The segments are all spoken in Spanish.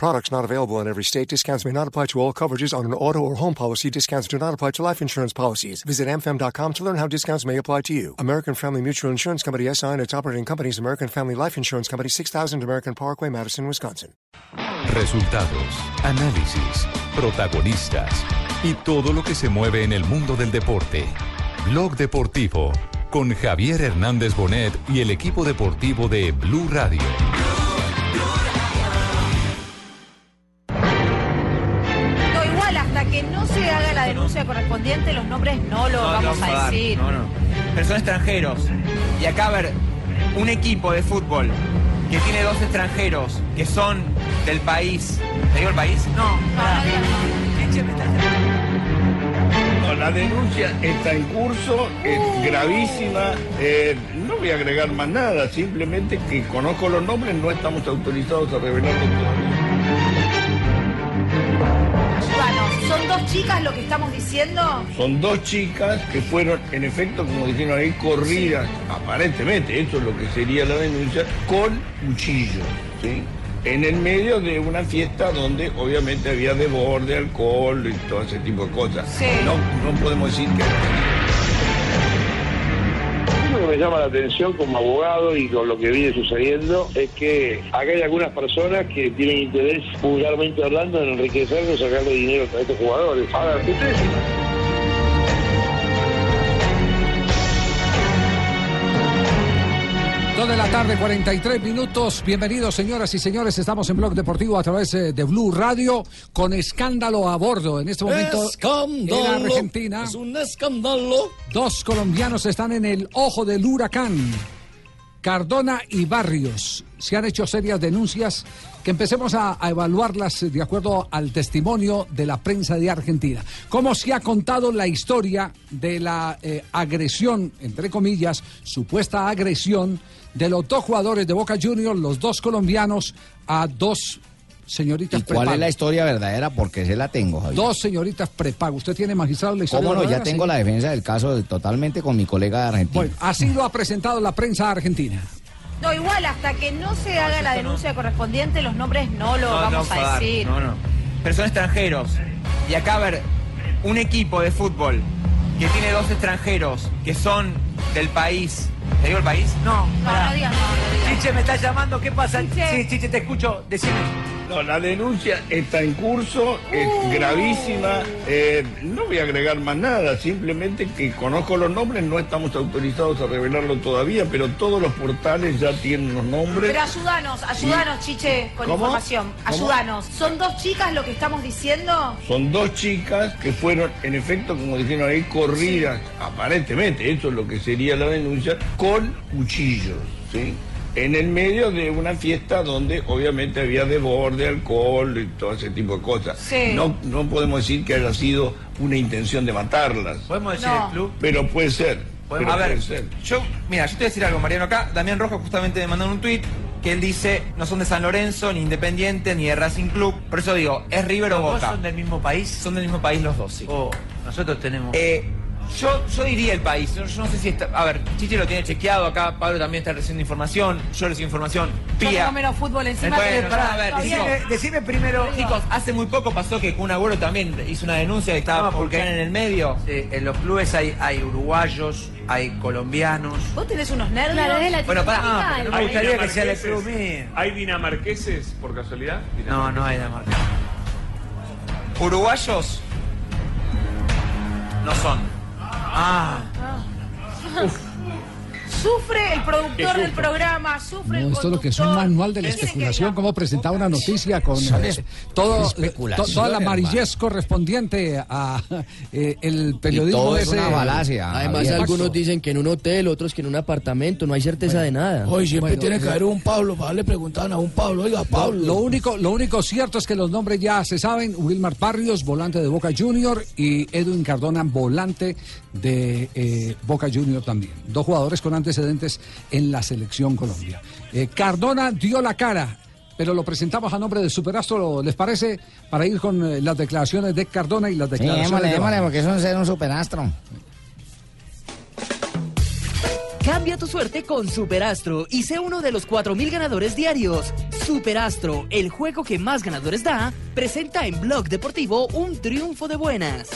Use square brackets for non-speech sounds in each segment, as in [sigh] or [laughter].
Products not available in every state. Discounts may not apply to all coverages on an auto or home policy. Discounts do not apply to life insurance policies. Visit amfam.com to learn how discounts may apply to you. American Family Mutual Insurance Company SI and its operating companies American Family Life Insurance Company 6000 American Parkway, Madison, Wisconsin. Resultados, análisis, protagonistas y todo lo que se mueve en el mundo del deporte. Blog Deportivo con Javier Hernández Bonet y el equipo deportivo de Blue Radio. No, la denuncia correspondiente, los nombres no los No, vamos a decir. No, no. Pero son extranjeros. Y acá, a ver, un equipo de fútbol que tiene dos extranjeros que son del país. ¿Te digo el país? No. No, la denuncia está en curso, es gravísima. Eh, no voy a agregar más nada, simplemente que conozco los nombres, no estamos autorizados a revelarlos todavía. ¿Son dos chicas lo que estamos diciendo? Son dos chicas que fueron, en efecto, como dijeron ahí, corridas, aparentemente, eso es lo que sería la denuncia, con cuchillos, ¿sí? En el medio de una fiesta donde obviamente había desborde, alcohol y todo ese tipo de cosas. Sí. No, no podemos decir que... Que me llama la atención como abogado y con lo que viene sucediendo es que acá hay algunas personas que tienen interés, vulgarmente hablando, en enriquecerse o sacarle dinero a estos jugadores. Dos de la tarde, 43 minutos. Bienvenidos, señoras y señores. Estamos en Blog Deportivo a través eh, de Blue Radio con escándalo a bordo. En este momento, Escándalo. en Argentina, Es un escándalo. dos colombianos están en el ojo del huracán. Cardona y Barrios. Se han hecho serias denuncias que empecemos a, a evaluarlas de acuerdo al testimonio de la prensa de Argentina. ¿Cómo se ha contado la historia de la eh, agresión, entre comillas, supuesta agresión de los dos jugadores de Boca Juniors, los dos colombianos, a dos señoritas ¿Y cuál es la historia verdadera? Porque se la tengo, Javier. Dos señoritas prepago. ¿Usted tiene magistrado la historia ¿Cómo no? Ya tengo Sí. la defensa del caso de- totalmente con mi colega de Argentina. Bueno, así lo ha presentado la prensa argentina. No, igual, hasta que no se haga la denuncia correspondiente, los nombres no los No, vamos no, a dar, decir. No, no. Pero son extranjeros. Y acá, a ver, un equipo de fútbol que tiene dos extranjeros que son del país. ¿Te digo el país? No. No, no digas, no, no digas. Chiche, me está llamando. ¿Qué pasa? Chiche. Sí, Chiche, te escucho. Decime. No, la denuncia está en curso, es Uh. gravísima. Eh, no voy a agregar más nada, simplemente que conozco los nombres, no estamos autorizados a revelarlo todavía, pero todos los portales ya tienen los nombres. Pero ayúdanos, ayúdanos, Chiche, con ¿Cómo? información. ¿Cómo? Ayúdanos. ¿Son dos chicas lo que estamos diciendo? Son dos chicas que fueron, en efecto, como dijeron ahí, corridas, aparentemente, eso es lo que sería la denuncia, con cuchillos, ¿sí? En el medio de una fiesta donde obviamente había desborde, alcohol y todo ese tipo de cosas. Sí. No, no podemos decir que haya sido una intención de matarlas, ¿Podemos decir No. el club? pero puede ser. Pero a ver, puede ser. yo, mira, yo te voy a decir algo, Mariano, acá, Damián Rojo justamente me mandó un tuit que él dice, no son de San Lorenzo, ni Independiente, ni de Racing Club. Por eso digo, ¿es River o Boca? son del mismo país? Son del mismo país los dos, sí. Oh, nosotros tenemos. Eh, yo, yo diría el país, yo, yo no sé si está... A ver, Chiche lo tiene chequeado acá, Pablo también está recibiendo información, yo recibo información. Yo Pía. tengo menos fútbol encima que para a ver, decime, decime primero, chicos, hace muy poco pasó que Kun Agüero también hizo una denuncia que estaba No, porque- porque en el medio. Sí, en los clubes hay, hay uruguayos, hay colombianos. ¿Vos tenés unos nervios? De Bueno, pará. Latinoamérica, Me el gustaría que sea el club mío. ¿Hay dinamarqueses por casualidad? No, no hay más. Uruguayos no son. Ah, Sufre el productor del programa, sufre el No, esto es lo que es un manual de la que especulación, la- cómo presentar una noticia con eh, todo, especulación, to- toda la amarillez correspondiente a [laughs] eh, el y periodismo todo de es ese- una falacia. Además, algunos dicen que en un hotel, otros que en un apartamento, no hay certeza de nada. Hoy siempre Bueno, tiene que lo- haber un Pablo. Para le preguntaban a un Pablo, oiga, Lo, Pablo. lo único, lo único cierto es que los nombres ya se saben. Wilmar Barrios, volante de Boca Junior, y Edwin Cardona, volante de eh, Boca Junior también. Dos jugadores con antecedentes en la selección Colombia. Eh, Cardona dio la cara, pero lo presentamos a nombre de Superastro, ¿les parece? Para ir con eh, las declaraciones de Cardona y las Sí, declaraciones démosle, de démosle, Barrios. porque eso es ser un superastro. Cambia tu suerte con Superastro y sé uno de los 4.000 ganadores diarios. Superastro, el juego que más ganadores da, presenta en Blog Deportivo un triunfo de buenas.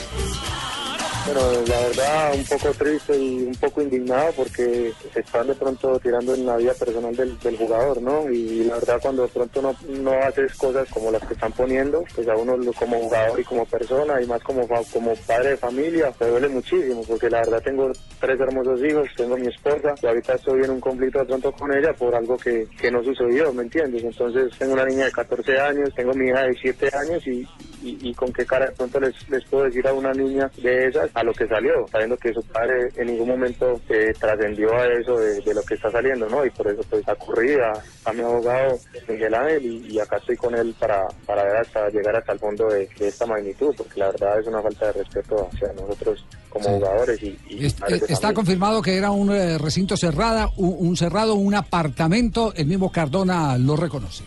Bueno, la verdad un poco triste y un poco indignado porque se están de pronto tirando en la vida personal del, jugador, ¿no? Y la verdad cuando de pronto no, no haces cosas como las que están poniendo, pues a uno como jugador y como persona y más como, como padre de familia, me duele muchísimo porque la verdad tengo tres hermosos hijos, tengo mi esposa y ahorita estoy en un conflicto de pronto con ella por algo que, que no sucedió, ¿me entiendes? Entonces tengo una niña de 14 años, tengo mi hija de 7 años y, y, y con qué cara de pronto les, les puedo decir a una niña de esas a lo que salió, sabiendo que su padre en ningún momento eh, trascendió a eso de, de lo que está saliendo, ¿no? Y por eso pues acurrí a, a mi abogado Miguel Ángel y, y acá estoy con él para, para ver hasta llegar hasta el fondo de, de esta magnitud, porque la verdad es una falta de respeto hacia nosotros como jugadores y, Es- eh, está confirmado que era un eh, recinto cerrado, un, un cerrado, un apartamento. El mismo Cardona lo reconoce.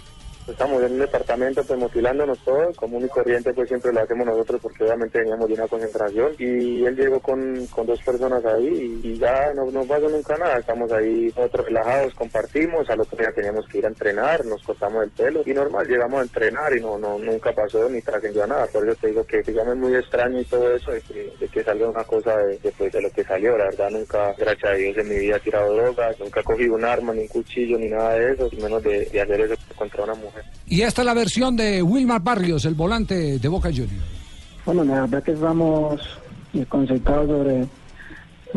Estamos en un departamento pues motilándonos todos, común y corriente pues siempre lo hacemos nosotros porque obviamente veníamos de una concentración y él llegó con, con dos personas ahí y, ya no, no pasó nunca nada, estamos ahí nosotros relajados, compartimos, al otro día teníamos que ir a entrenar, nos cortamos el pelo y normal, llegamos a entrenar y no, no nunca pasó ni trascendió a nada, por eso te digo que digamos es muy extraño y todo eso de que, de que salga una cosa de, de, lo que salió, la verdad nunca, gracias a Dios en mi vida he tirado drogas, nunca he cogido un arma, ni un cuchillo, ni nada de eso, menos de, de hacer eso contra una mujer. Y esta es la versión de Wilmar Barrios, el volante de Boca Juniors. Bueno, la verdad que estamos desconcertados sobre,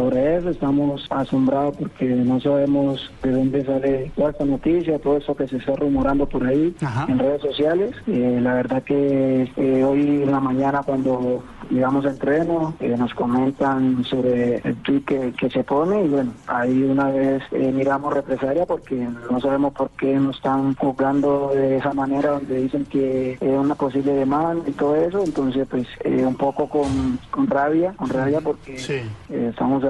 sobre eso, estamos asombrados porque no sabemos de dónde sale toda esta noticia, todo eso que se está rumorando por ahí en redes sociales. Eh, la verdad que eh, hoy en la mañana cuando llegamos a entreno eh, nos comentan sobre el tweet que, que se pone y bueno, ahí una vez eh, miramos represalia porque no sabemos por qué nos están juzgando de esa manera donde dicen que es una posible demanda y todo eso, entonces pues un poco con, con rabia, con rabia porque estamos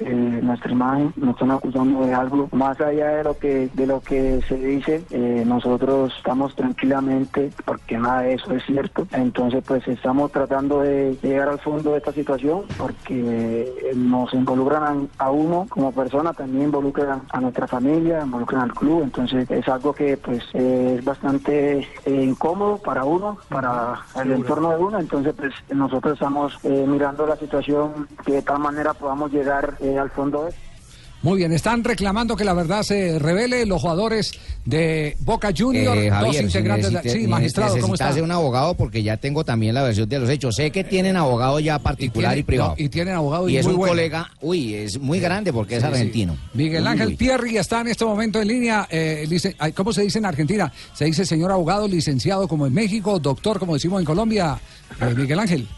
eh, nuestra imagen, nos están acusando de algo. Más allá de lo que de lo que se dice, eh, nosotros estamos tranquilamente porque nada de eso es cierto, entonces pues estamos tratando de llegar al fondo de esta situación porque eh, nos involucran a, a uno como persona, también involucran a nuestra familia, involucran al club, entonces es algo que pues eh, es bastante incómodo para uno, para el entorno de uno, entonces pues nosotros estamos mirando la situación que de tal manera podamos llegar eh, al fondo de esto. Muy bien, están reclamando que la verdad se revele los jugadores de Boca Juniors, Eh, dos Javier, integrantes. de la- necesite- sí, magistrado, ¿cómo está? un abogado porque ya tengo también la versión de los hechos. Sé que tienen abogado ya particular y, tiene- privado. no, y tienen abogado y y es muy un bueno. colega, uy, es muy grande porque es sí. argentino. Miguel Ángel uy. Pierri está en este momento en línea. eh, ¿Cómo se dice en Argentina? Se dice señor abogado, licenciado como en México, doctor como decimos en Colombia. Eh, Miguel Ángel,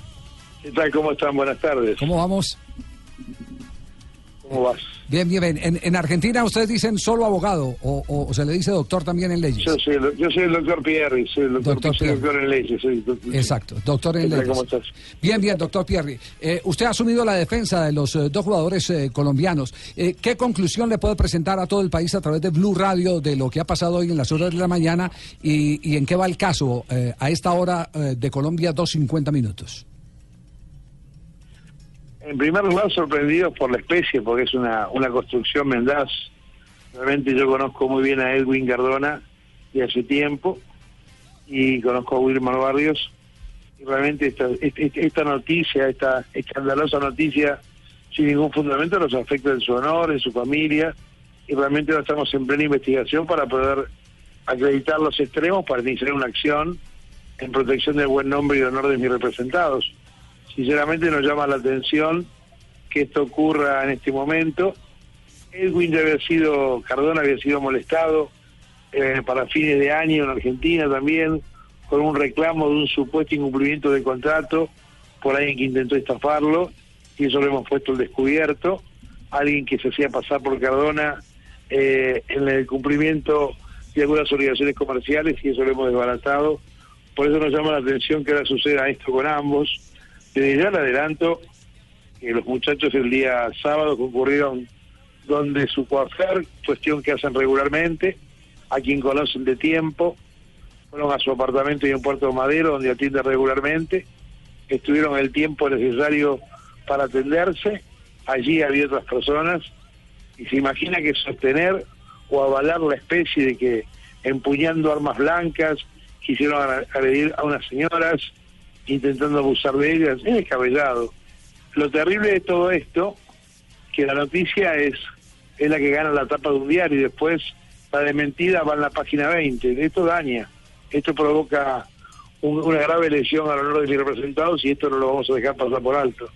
¿Qué tal? ¿Cómo están? Buenas tardes. ¿cómo vamos? ¿Cómo vas? Bien, bien, bien. En, en Argentina ustedes dicen solo abogado o, o- o se le dice doctor también en leyes. Yo soy, el- yo soy el doctor Pierri, soy el doctor, Doctor soy doctor en leyes. Soy doctor- Exacto, doctor en leyes. ¿Cómo estás? Bien, bien, doctor Pierri. Eh, usted ha asumido la defensa de los eh, dos jugadores eh, colombianos. ¿Qué conclusión le puede presentar a todo el país a través de Blue Radio de lo que ha pasado hoy en las horas de la mañana y, y en qué va el caso a esta hora de Colombia, 2.50 minutos? En primer lugar, sorprendidos por la especie, porque es una, una construcción mendaz. Realmente yo conozco muy bien a Edwin Cardona de hace tiempo y conozco a Wilmar Barrios. Y realmente esta, esta noticia, esta escandalosa noticia, sin ningún fundamento, nos afecta en su honor, en su familia. Y realmente ahora estamos en plena investigación para poder acreditar los extremos para iniciar una acción en protección del buen nombre y honor de mis representados sinceramente nos llama la atención que esto ocurra en este momento. Edwin ya había sido, Cardona había sido molestado eh, para fines de año en Argentina también, con un reclamo de un supuesto incumplimiento del contrato por alguien que intentó estafarlo, y eso lo hemos puesto al descubierto. Alguien que se hacía pasar por Cardona eh, en el cumplimiento de algunas obligaciones comerciales, y eso lo hemos desbaratado. Por eso nos llama la atención que ahora suceda esto con ambos. Desde ya le adelanto que los muchachos el día sábado concurrieron donde su coafer, cuestión que hacen regularmente, a quien conocen de tiempo, fueron a su apartamento y en Puerto Madero, donde atiende regularmente, estuvieron el tiempo necesario para atenderse, allí había otras personas, y se imagina que sostener o avalar la especie de que empuñando armas blancas quisieron agredir a unas señoras, intentando abusar de ellas, es descabellado. Lo terrible de todo esto, que la noticia es, es la que gana la tapa de un diario y después la de mentira va en la página 20. Esto daña, esto provoca un- una grave lesión al honor de mis representados y esto no lo vamos a dejar pasar por alto.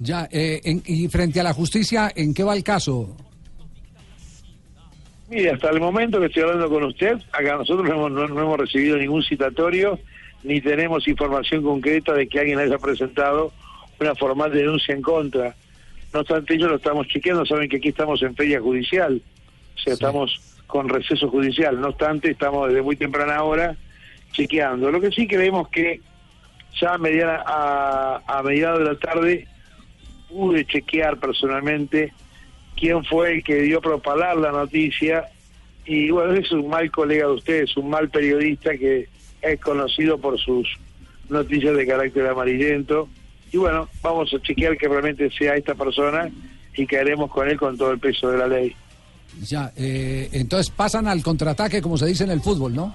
Ya, eh, en- y frente a la justicia, ¿en qué va el caso? Mire, hasta el momento que estoy hablando con usted, acá nosotros no hemos, no- no hemos recibido ningún citatorio, ni tenemos información concreta de que alguien haya presentado una formal denuncia en contra. No obstante, ellos lo estamos chequeando, saben que aquí estamos en feria judicial, o sea, estamos con receso judicial. No obstante, estamos desde muy temprana hora chequeando. Lo que sí creemos que ya a, mediana, a, a mediados de la tarde pude chequear personalmente quién fue el que dio a propalar la noticia y bueno, es un mal colega de ustedes, un mal periodista que es conocido por sus noticias de carácter amarillento y bueno, vamos a chequear que realmente sea esta persona y caeremos con él con todo el peso de la ley. Ya, eh, entonces pasan al contraataque, como se dice en el fútbol, ¿no?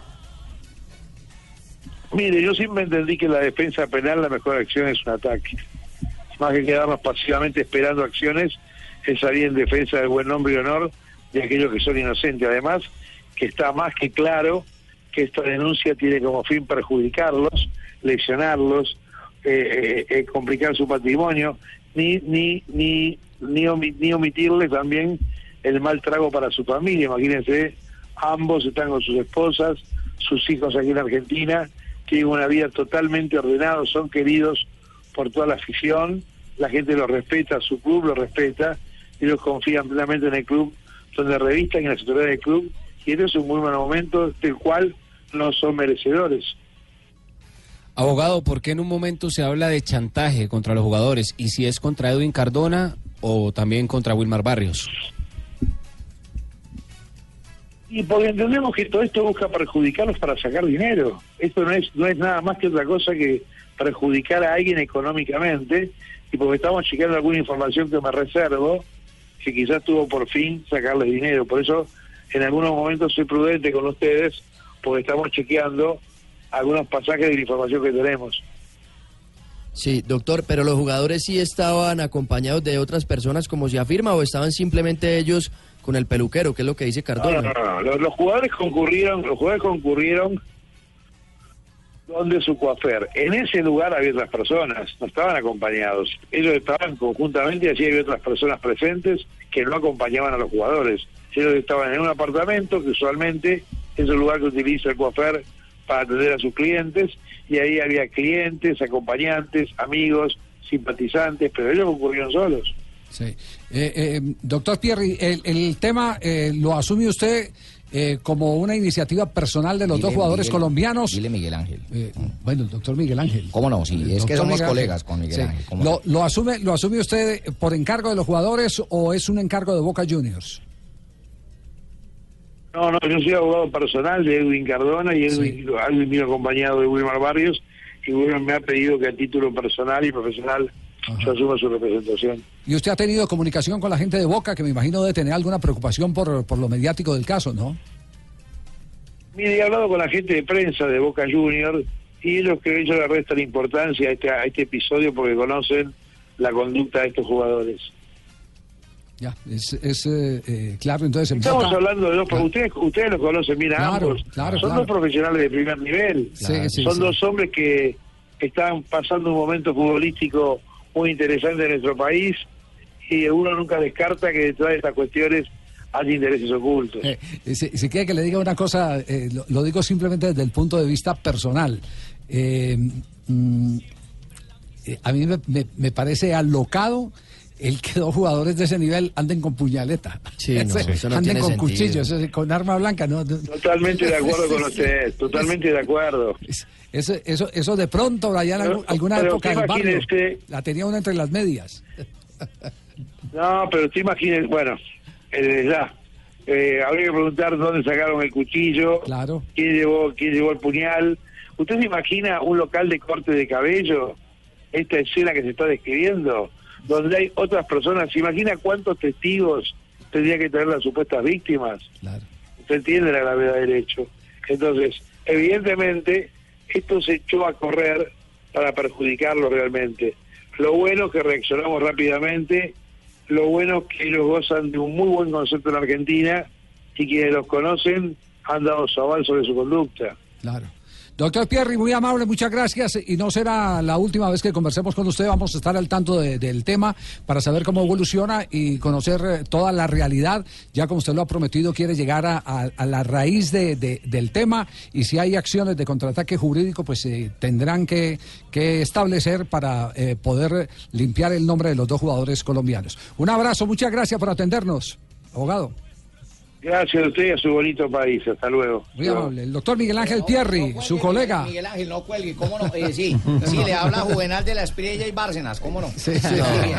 Mire, yo siempre entendí que la defensa penal la mejor acción es un ataque. Más que quedarnos pasivamente esperando acciones, es salir en defensa del buen nombre y honor de aquellos que son inocentes. Además, que está más que claro que esta denuncia tiene como fin perjudicarlos, lesionarlos, eh, eh, eh, complicar su patrimonio, ni ni ni ni, omi- ni omitirles también el mal trago para su familia. Imagínense, ambos están con sus esposas, sus hijos aquí en Argentina, tienen una vida totalmente ordenada, son queridos por toda la afición, la gente los respeta, su club los respeta, ellos confían plenamente en el club, donde revistan en la autoridades del club, y este es un muy buen momento del cual no son merecedores. Abogado, ¿por qué en un momento se habla de chantaje contra los jugadores? ¿Y si es contra Edwin Cardona o también contra Wilmar Barrios? Y porque entendemos que todo esto busca perjudicarlos para sacar dinero. Esto no es, no es nada más que otra cosa que perjudicar a alguien económicamente, y porque estamos chequeando alguna información que me reservo, que quizás tuvo por fin sacarle dinero. Por eso, en algunos momentos soy prudente con ustedes, porque estamos chequeando algunos pasajes de la información que tenemos. Sí, doctor, pero los jugadores sí estaban acompañados de otras personas como se afirma o estaban simplemente ellos con el peluquero, que es lo que dice Cardona. no, no, no. Los, los jugadores concurrieron, los jugadores concurrieron donde su coafer. En ese lugar había otras personas, no estaban acompañados. Ellos estaban conjuntamente y allí había otras personas presentes que no acompañaban a los jugadores. Ellos estaban en un apartamento que usualmente es el lugar que utiliza el coafer para atender a sus clientes y ahí había clientes, acompañantes, amigos, simpatizantes, pero ellos concurrieron solos. Sí. Eh, eh, doctor Pierri, el, el tema eh, lo asume usted eh, como una iniciativa personal de los Dile, dos jugadores Miguel, colombianos. Dile Miguel Ángel. Eh, bueno, el doctor Miguel Ángel. ¿Cómo no? Sí, El es que somos Miguel colegas Ángel. con Miguel Sí. Ángel. ¿cómo ¿Lo, no? lo asume, ¿Lo asume usted por encargo de los jugadores o es un encargo de Boca Juniors? No, no, yo soy abogado personal de Edwin Cardona y Edwin, Edwin vino acompañado de Wilmar Barrios y Wilmar me ha pedido que a título personal y profesional yo asuma su representación. Y usted ha tenido comunicación con la gente de Boca, que me imagino debe tener alguna preocupación por, por lo mediático del caso, ¿no? Mire, he hablado con la gente de prensa de Boca Juniors y ellos que ellos le restan importancia a este, a este episodio porque conocen la conducta de estos jugadores. Ya, es, es, eh, eh, claro, entonces en Estamos hablando de dos, porque ustedes, ustedes los conocen bien Claro, ambos. claro, Son claro. dos profesionales de primer nivel. Sí, sí, Son sí. dos hombres que están pasando un momento futbolístico muy interesante en nuestro país y uno nunca descarta que detrás de estas cuestiones hay intereses ocultos. Eh, eh, si, si quiere que le diga una cosa, eh, lo, lo digo simplemente desde el punto de vista personal. Mm, a mí me, me- me parece alocado el que dos jugadores de ese nivel anden con puñaleta. Sí, no, eso no anden tiene con sentido. cuchillos, con arma blanca. No, no. Totalmente de acuerdo con ustedes, [laughs] totalmente de acuerdo. Eso, eso, eso de pronto, Pero- algún- alguna pero época usted del barrio, la tenía uno entre las medias. No, pero te imagines, bueno, eh, desde ya, Eh, habría que preguntar dónde sacaron el cuchillo, claro. quién llevó, quién llevó el puñal. ¿Usted se imagina un local de corte de cabello? Esta escena que se está describiendo, donde hay otras personas. ¿Se imagina cuántos testigos tendría que tener las supuestas víctimas? Claro. Usted entiende la gravedad del hecho. Entonces, evidentemente, esto se echó a correr para perjudicarlo realmente. Lo bueno es que reaccionamos rápidamente, lo bueno es que ellos gozan de un muy buen concepto en Argentina y quienes los conocen han dado su aval sobre su conducta. Claro. Doctor Pierri, muy amable, muchas gracias. Y no será la última vez que conversemos con usted. Vamos a estar al tanto de- del tema para saber cómo evoluciona y conocer eh, toda la realidad. Ya como usted lo ha prometido, quiere llegar a, la raíz de- de- del tema. Y si hay acciones de contraataque jurídico, pues eh, tendrán que, que establecer para eh, poder limpiar el nombre de los dos jugadores colombianos. Un abrazo, muchas gracias por atendernos, abogado. Gracias a usted y a su bonito país. Hasta luego. Muy amable. El doctor Miguel Ángel Pierri, su colega. Miguel Ángel, no cuelgue, ¿cómo no? Eh, sí, [laughs] sí, le habla Juvenal de la Espriella y Bárcenas, ¿cómo no? Sí, sí.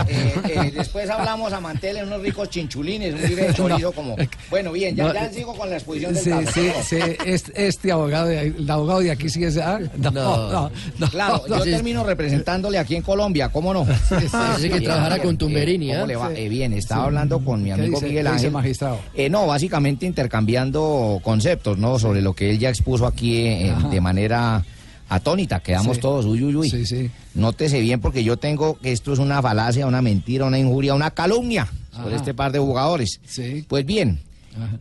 eh, eh, después hablamos a Mantel en unos ricos chinchulines, un de [laughs] chorizo como... Bueno, bien, ya, No, ya sigo con la exposición del Sí, caso. sí, sí, este, este abogado, de, el abogado de aquí sí es... ah, No, no, no, Claro, no. yo termino representándole aquí en Colombia, ¿cómo no? Parece que trabajara con Tumberini, ¿Cómo ¿ah? le va? Sí. Eh, bien, estaba Sí. hablando con mi ¿Qué amigo dice- Miguel qué dice Ángel. el magistrado? Eh, no, básicamente intercambiando conceptos, ¿no? Sobre lo que él ya expuso aquí eh, Ajá. de manera atónita. Quedamos Sí. todos, uy, uy, uy. Nótese bien porque yo tengo que esto es una falacia, una mentira, una injuria, una calumnia sobre Ajá. este par de jugadores. Sí. Pues bien,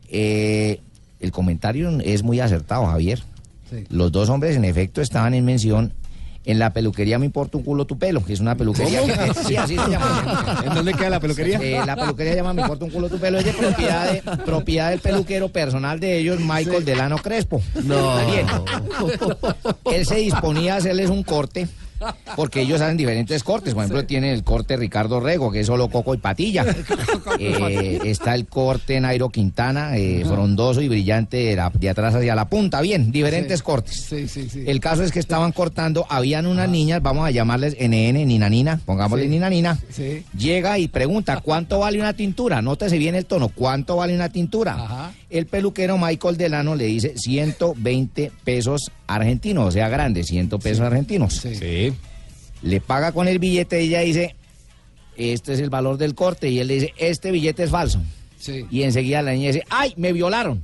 eh, el comentario es muy acertado, Javier. Sí. Los dos hombres, en efecto, estaban en mención en la peluquería Me importa un culo tu pelo, que es una peluquería. Que- sí, así se llama. ¿En dónde queda la peluquería? Eh, la peluquería se llama Me importa un culo tu pelo, es de propiedad, de, propiedad del peluquero personal de ellos, Michael Delano Crespo. No. Bien. Él se disponía a hacerles un corte. Porque ellos hacen diferentes cortes. Por ejemplo, tienen el corte Ricardo Rego, que es solo coco y patilla. [laughs] Eh, está el corte Nairo Quintana, eh, frondoso y brillante de, la- de atrás hacia la punta. Bien, diferentes Sí. cortes. Sí, sí, sí. El caso es que estaban cortando, habían unas niñas, vamos a llamarles NN, Nina Nina, pongámosle Sí. Nina Nina. Sí. Llega y pregunta, ¿cuánto vale una tintura? Nótese bien el tono, ¿cuánto vale una tintura? Ajá. El peluquero Michael Delano le dice 120 pesos argentinos, o sea, grande, 100 pesos argentinos. Sí. Le paga con el billete y ella dice, este es el valor del corte. Y él le dice, este billete es falso. Sí. Y enseguida la niña dice, ¡ay, me violaron!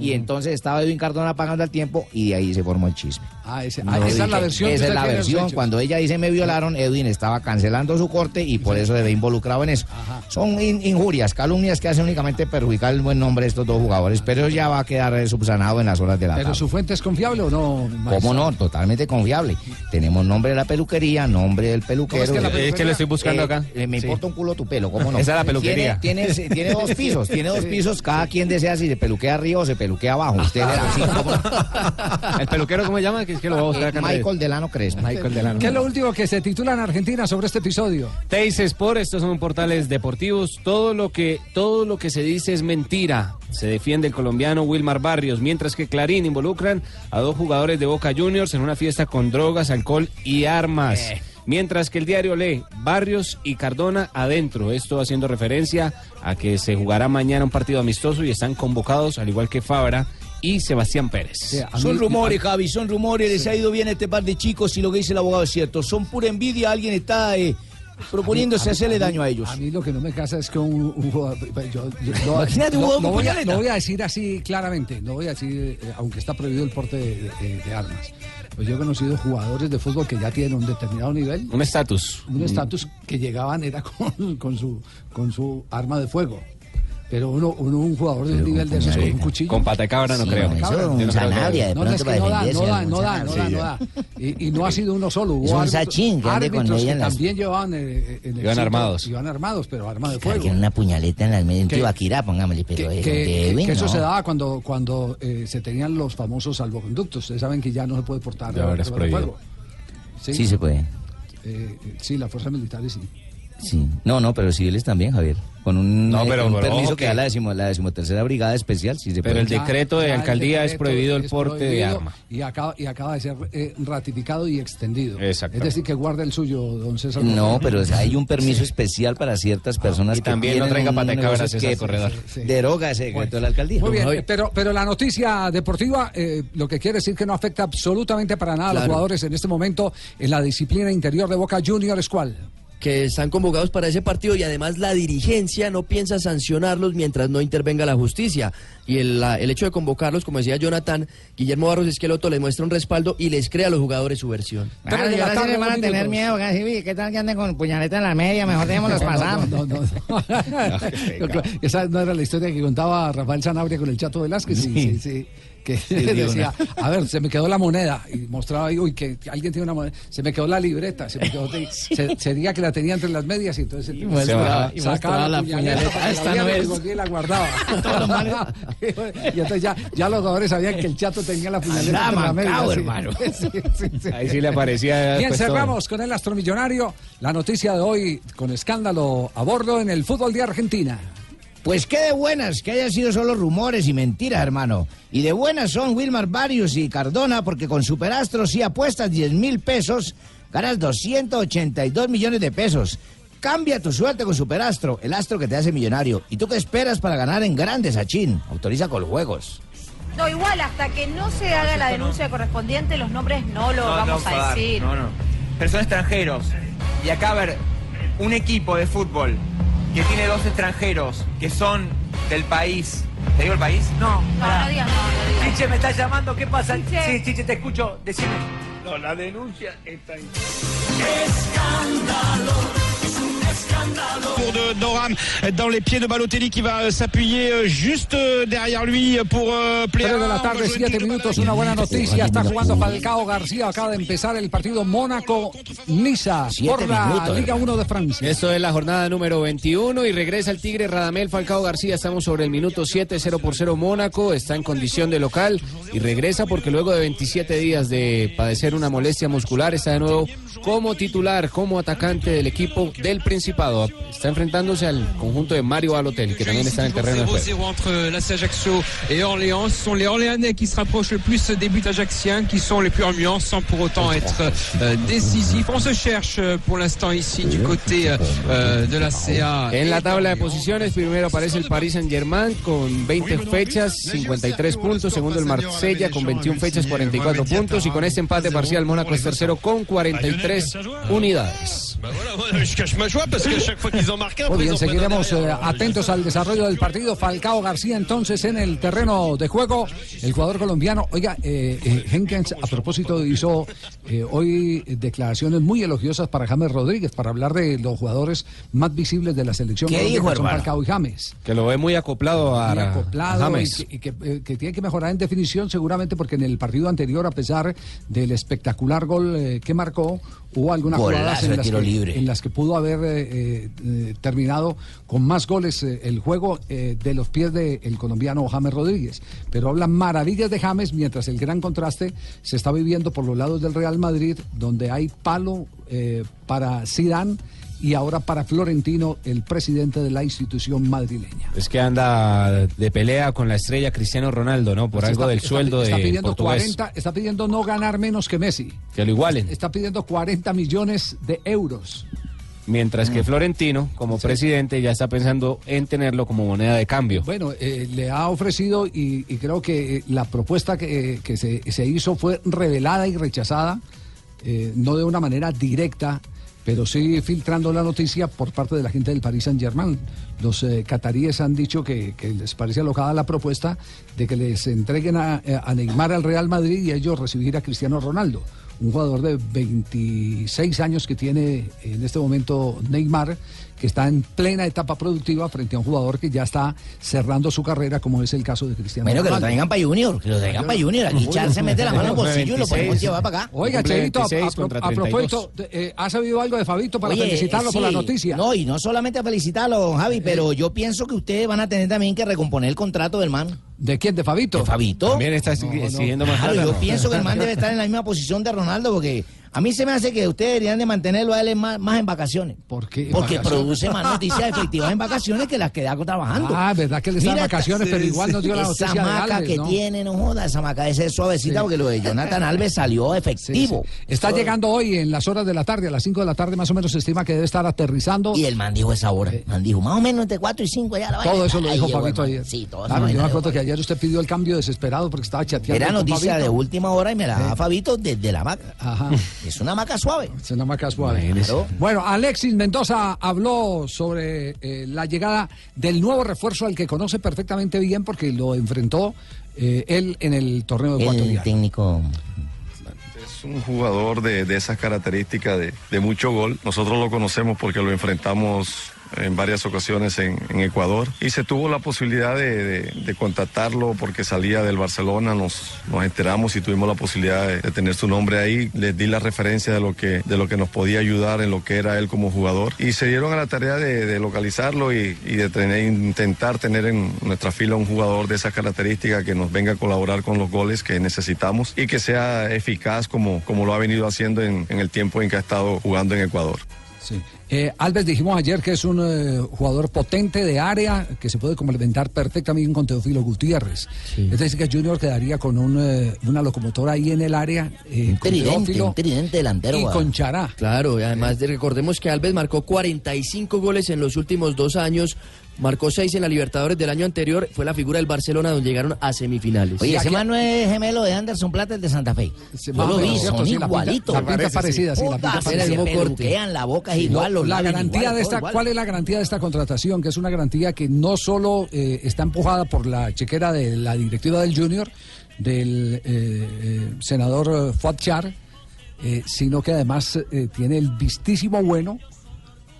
Y entonces estaba Edwin Cardona pagando al tiempo y de ahí se formó el chisme. Ah, ese- No ah, esa es la versión. Esa es la versión. Cuando ella dice me violaron, Edwin estaba cancelando su corte y por eso se ve involucrado en eso. Son in- injurias, calumnias que hacen únicamente perjudicar el buen nombre de estos dos jugadores, pero eso ya va a quedar eh, subsanado en las horas de la ¿Pero tarde. su fuente es confiable o no? ¿Cómo no? Totalmente confiable. Tenemos nombre de la peluquería, nombre del peluquero. ¿Cómo es que la peluquería? Es que lo estoy buscando Eh, acá. eh, me Sí. importa un culo tu pelo, ¿cómo no? Esa es la peluquería. Tiene, tiene, tiene dos pisos, tiene dos [laughs] pisos. Cada quien desea si se peluquea arriba o se peluquea abajo. Usted verá. sí, ¿cómo no? [laughs] ¿El peluquero cómo se llama? Que es que lo voy a buscar acá en redes. Michael Delano Crespo. Michael Delano. ¿Qué es lo último que se titula en Argentina sobre este episodio? Teis Sport, estos son portales deportivos. Todo lo que todo lo que se dice es mentira. Se defiende el colombiano Wilmar Barrios, mientras que Clarín involucran a dos jugadores de Boca Juniors en una fiesta con drogas, alcohol y armas. Eh. Mientras que el diario lee Barrios y Cardona adentro. Esto haciendo referencia a que se jugará mañana un partido amistoso y están convocados, al igual que Fabra y Sebastián Pérez. Son rumores, Javi, son rumores. Les ha ido bien a este par de chicos y lo que dice el abogado es cierto. Son pura envidia. Alguien está eh, proponiéndose A mí- hacerle mí- daño a ellos. A mí lo que no me casa es que un, un jugador. yo- yo- no, [laughs] Imagínate no- voy a, puñaleta. no voy a decir así claramente, no voy a decir, eh, aunque está prohibido el porte de, de- de armas. Pues yo he conocido jugadores de fútbol que ya tienen un determinado nivel, Un estatus. un estatus que llegaban era [laughs] con, con su con su arma de fuego. Pero uno, uno un jugador de un nivel de esos con un cuchillo. Con pata de cabra no Sí, creo. que- Sanabria, de No, pronto es que para no da, no da, no da, no da, no da. Y, y no ha sido uno solo. Hubo Es un árbitros- sachín que ande con árbitros ella que en las- también llevaban eh, en el Iban sitio- armados. Iban armados, pero arma de fuego. Una puñaleta en un Que- tibaquirá, pongámosle, pero que, eh, que- de Edwin, que eso no. se daba cuando, cuando eh, se tenían los famosos salvoconductos. Ustedes saben que ya no se puede portar Ya ahora es arma de prohibido. fuego. Sí se puede. Eh, sí, las fuerzas militares sí. Sí. No, no, pero civiles también, Javier. Con un, No, pero- un pero permiso que da la, decimo- la decimotercera brigada especial, sí se Pero puede. el decreto de Ya el alcaldía es prohibido el porte de arma. Y acaba, y acaba de ser eh, ratificado y extendido. Exactamente. Es decir, que guarda el suyo, don César. No, pero hay un permiso especial para ciertas personas Y que también no tienen traiga un pata de cabra, negocio César que Corredor. Deroga ese decreto de la alcaldía. Muy bien, eh, pero, pero la noticia deportiva, eh, lo que quiere decir que no afecta absolutamente para nada a los jugadores en este momento en la disciplina interior de Boca Juniors, ¿cuál? Que están convocados para ese partido y además la dirigencia no piensa sancionarlos mientras no intervenga la justicia. Y el, la- el hecho de convocarlos, como decía Jonathan, Guillermo Barros Esqueloto les muestra un respaldo y les crea a los jugadores su versión. Claro, yo no sé si van a tener miedo, casi, ¿qué tal que anden con puñaleta en la media? Mejor dejémoslos pasar. No, no, no. [laughs] Esa no era la historia que contaba Rafael Sanabria con el Chato Velázquez. Sí, sí, sí. Que [laughs] de decía, a ver, se me quedó la moneda. Y mostraba ahí, uy, que alguien tiene una moneda. Se me quedó la libreta. Se me quedó, [laughs] se, sería que la tenía entre las medias y entonces el tipo mostraba- sacaba- y sacaba mostraba la puñaleta. Esta la no y es. y la guardaba. [laughs] y entonces ya, ya los jugadores sabían que el Chato tenía la puñaleta entre las medias. hermano. Sí, sí, sí. Ahí sí le aparecía. Bien, todo. cerramos con el astromillonario. La noticia de hoy con escándalo a bordo en el fútbol de Argentina. Pues qué de buenas, que hayan sido solo rumores y mentiras, hermano. Y de buenas son Wilmar Barrios y Cardona, porque con Superastro si apuestas 10 mil pesos, ganas 282 millones de pesos. Cambia tu suerte con Superastro, el astro que te hace millonario. ¿Y tú qué esperas para ganar en grandes, Achín? Autoriza con juegos. No, igual, hasta que no se haga la denuncia correspondiente, los nombres no lo vamos no, a decir. No, no. Pero son extranjeros. Y acá, a ver, un equipo de fútbol que tiene dos extranjeros que son del país. ¿Te digo el país? No. No, no digas no, no digas. Chiche, me está llamando, ¿qué pasa? Chiche. Sí, Chiche, te escucho, decime. No, la denuncia está en... Tour de Doram dans les pieds de Balotelli qui va euh, s'appuyer euh, juste euh, derrière lui pour euh, Tres de la tarde, siete minutos, una buena noticia. Está jugando Falcao García. Acaba de empezar el partido Mónaco-Niza por la Liga 1 de Francia. Esto es la jornada número 21 y regresa el Tigre Radamel Falcao García. Estamos sobre el minuto 7, 0 por 0 Mónaco. Está en condición de local y regresa porque luego de 27 días de padecer una molestia muscular está de nuevo como titular, como atacante del equipo del Principado. Está enfrentándose al conjunto de Mario Balotelli, que también está en el terreno de juego. 0-0 entre l'AC Ajaccio et Orléans. Ce sont les Orléanais qui se rapprochent le plus des buts ajaxiens, qui sont les plus remuants sans pour autant être euh, décisifs. On se cherche euh, pour l'instant ici du côté euh, de la CA. En la tabla de posiciones, primero aparece el Paris Saint Germain con 20 fechas, 53 puntos. Segundo el Marsella con 21 fechas, 44 puntos. Y con este empate parcial, Mónaco es tercero con 43 unidades. Muy bien, seguiremos eh, atentos al desarrollo del partido. Falcao García entonces en el terreno de juego. El jugador colombiano, oiga, eh, eh, Henkens a propósito hizo eh, hoy declaraciones muy elogiosas para James Rodríguez, para hablar de los jugadores más visibles de la selección. ¿Qué dijo, que son? Falcao y James. Que lo ve muy acoplado a, muy acoplado a James. y, que, y que, eh, que tiene que mejorar en definición seguramente porque en el partido anterior a pesar del espectacular gol eh, que marcó hubo algunas Golazo jugadas en las, que, en las que pudo haber eh, eh, terminado con más goles eh, el juego de los pies del colombiano James Rodríguez. Pero hablan maravillas de James mientras el gran contraste se está viviendo por los lados del Real Madrid donde hay palo para Zidane y ahora para Florentino el presidente de la institución madrileña Es que anda de pelea con la estrella Cristiano Ronaldo, ¿no? Por Está- algo del está- sueldo está de pidiendo portugués. 40, está pidiendo no ganar menos que Messi. Que lo igualen. Está pidiendo 40 millones de euros. Mientras que Florentino, como presidente, ya está pensando en tenerlo como moneda de cambio. Bueno, eh, le ha ofrecido y, y creo que eh, la propuesta que, eh, que se, se hizo fue revelada y rechazada, eh, no de una manera directa, pero sí filtrando la noticia por parte de la gente del Paris Saint Germain. Los eh, cataríes han dicho que, les parece alojada la propuesta de que les entreguen a, eh, Neymar al Real Madrid y ellos recibir a Cristiano Ronaldo. Un jugador de 26 años que tiene en este momento Neymar, que está en plena etapa productiva frente a un jugador que ya está cerrando su carrera, como es el caso de Cristiano Bueno, que lo Ronaldo. traigan para Junior, que lo traigan para Junior. Aquí Char se mete la mano en el bolsillo y lo podemos llevar para acá. Oiga, Cheito, a, 26 a pro- contra a 32. propósito, eh, ¿ha sabido algo de Fabito para Oye, felicitarlo por la sí, noticia? No, y no solamente a felicitarlo, don Javi, pero yo pienso que ustedes van a tener también que recomponer el contrato del man. ¿De quién? ¿De Fabito? ¿De Fabito? También está exigiendo más Claro, plata, yo pienso que el man debe [laughs] estar en la misma posición de Ronaldo porque A mí se me hace que ustedes deberían de mantenerlo a él más, más en vacaciones. ¿Por qué? Porque ¿Vacaciones? produce más noticias efectivas en vacaciones que las que da trabajando. Ah, verdad que él está vacaciones, pero igual nos dio la esa noticia de maca Alves, que ¿no? tiene, no joda, esa maca esa es suavecita Sí. porque lo de Jonathan Alves salió efectivo. sí. Está llegando hoy en las horas de la tarde, a las 5 de la tarde más o menos se estima que debe estar aterrizando. Y el man dijo esa hora. El man dijo, más o menos entre 4 y 5 ya la. Todo eso lo dijo Fabito ayer. Sí, todo eso Claro, vaina yo me acuerdo que ayer usted pidió el cambio desesperado porque estaba chateando. Era noticia de última hora y me la da Fabito desde la maca. Ajá. Es una maca suave. Es una maca suave. Claro. Bueno, Alexis Mendoza habló sobre eh, la llegada del nuevo refuerzo al que conoce perfectamente bien porque lo enfrentó eh, él en el torneo El ecuatoriano. técnico. Es un jugador de, de esas características de, de mucho gol. Nosotros lo conocemos porque lo enfrentamos en varias ocasiones en, Ecuador y se tuvo la posibilidad de, de- contactarlo porque salía del Barcelona, nos, nos enteramos y tuvimos la posibilidad de, tener su nombre ahí, les di la referencia de lo, que, de lo que nos podía ayudar en lo que era él como jugador y se dieron a la tarea de, localizarlo y, y de tener, intentar tener en nuestra fila un jugador de esas características que nos venga a colaborar con los goles que necesitamos y que sea eficaz como, como lo ha venido haciendo en, en el tiempo en que ha estado jugando en Ecuador. Sí. Eh, Alves dijimos ayer que es un eh, jugador potente de área que se puede complementar perfectamente con Teófilo Gutiérrez. Es decir, que Junior quedaría con un, eh, una locomotora ahí en el área. eh, un tridente delantero, Y con Chará. Claro, y además de- recordemos que Alves marcó 45 goles en los últimos dos años, marcó 6 en la Libertadores del año anterior, fue la figura del Barcelona donde llegaron a semifinales. Oye, ese man no es gemelo de Anderson Plata, el de Santa Fe. Yo lo vi, son igualitos. La pinta parecida, sí, la pinta se parecida. la boca es igual, los la garantía igual, de esta, igual. ¿cuál es la garantía de esta contratación? Que es una garantía que no solo eh, está empujada por la chequera de la directiva del Junior, del eh, eh, senador Fuad Char, sino que además eh, tiene el vistísimo bueno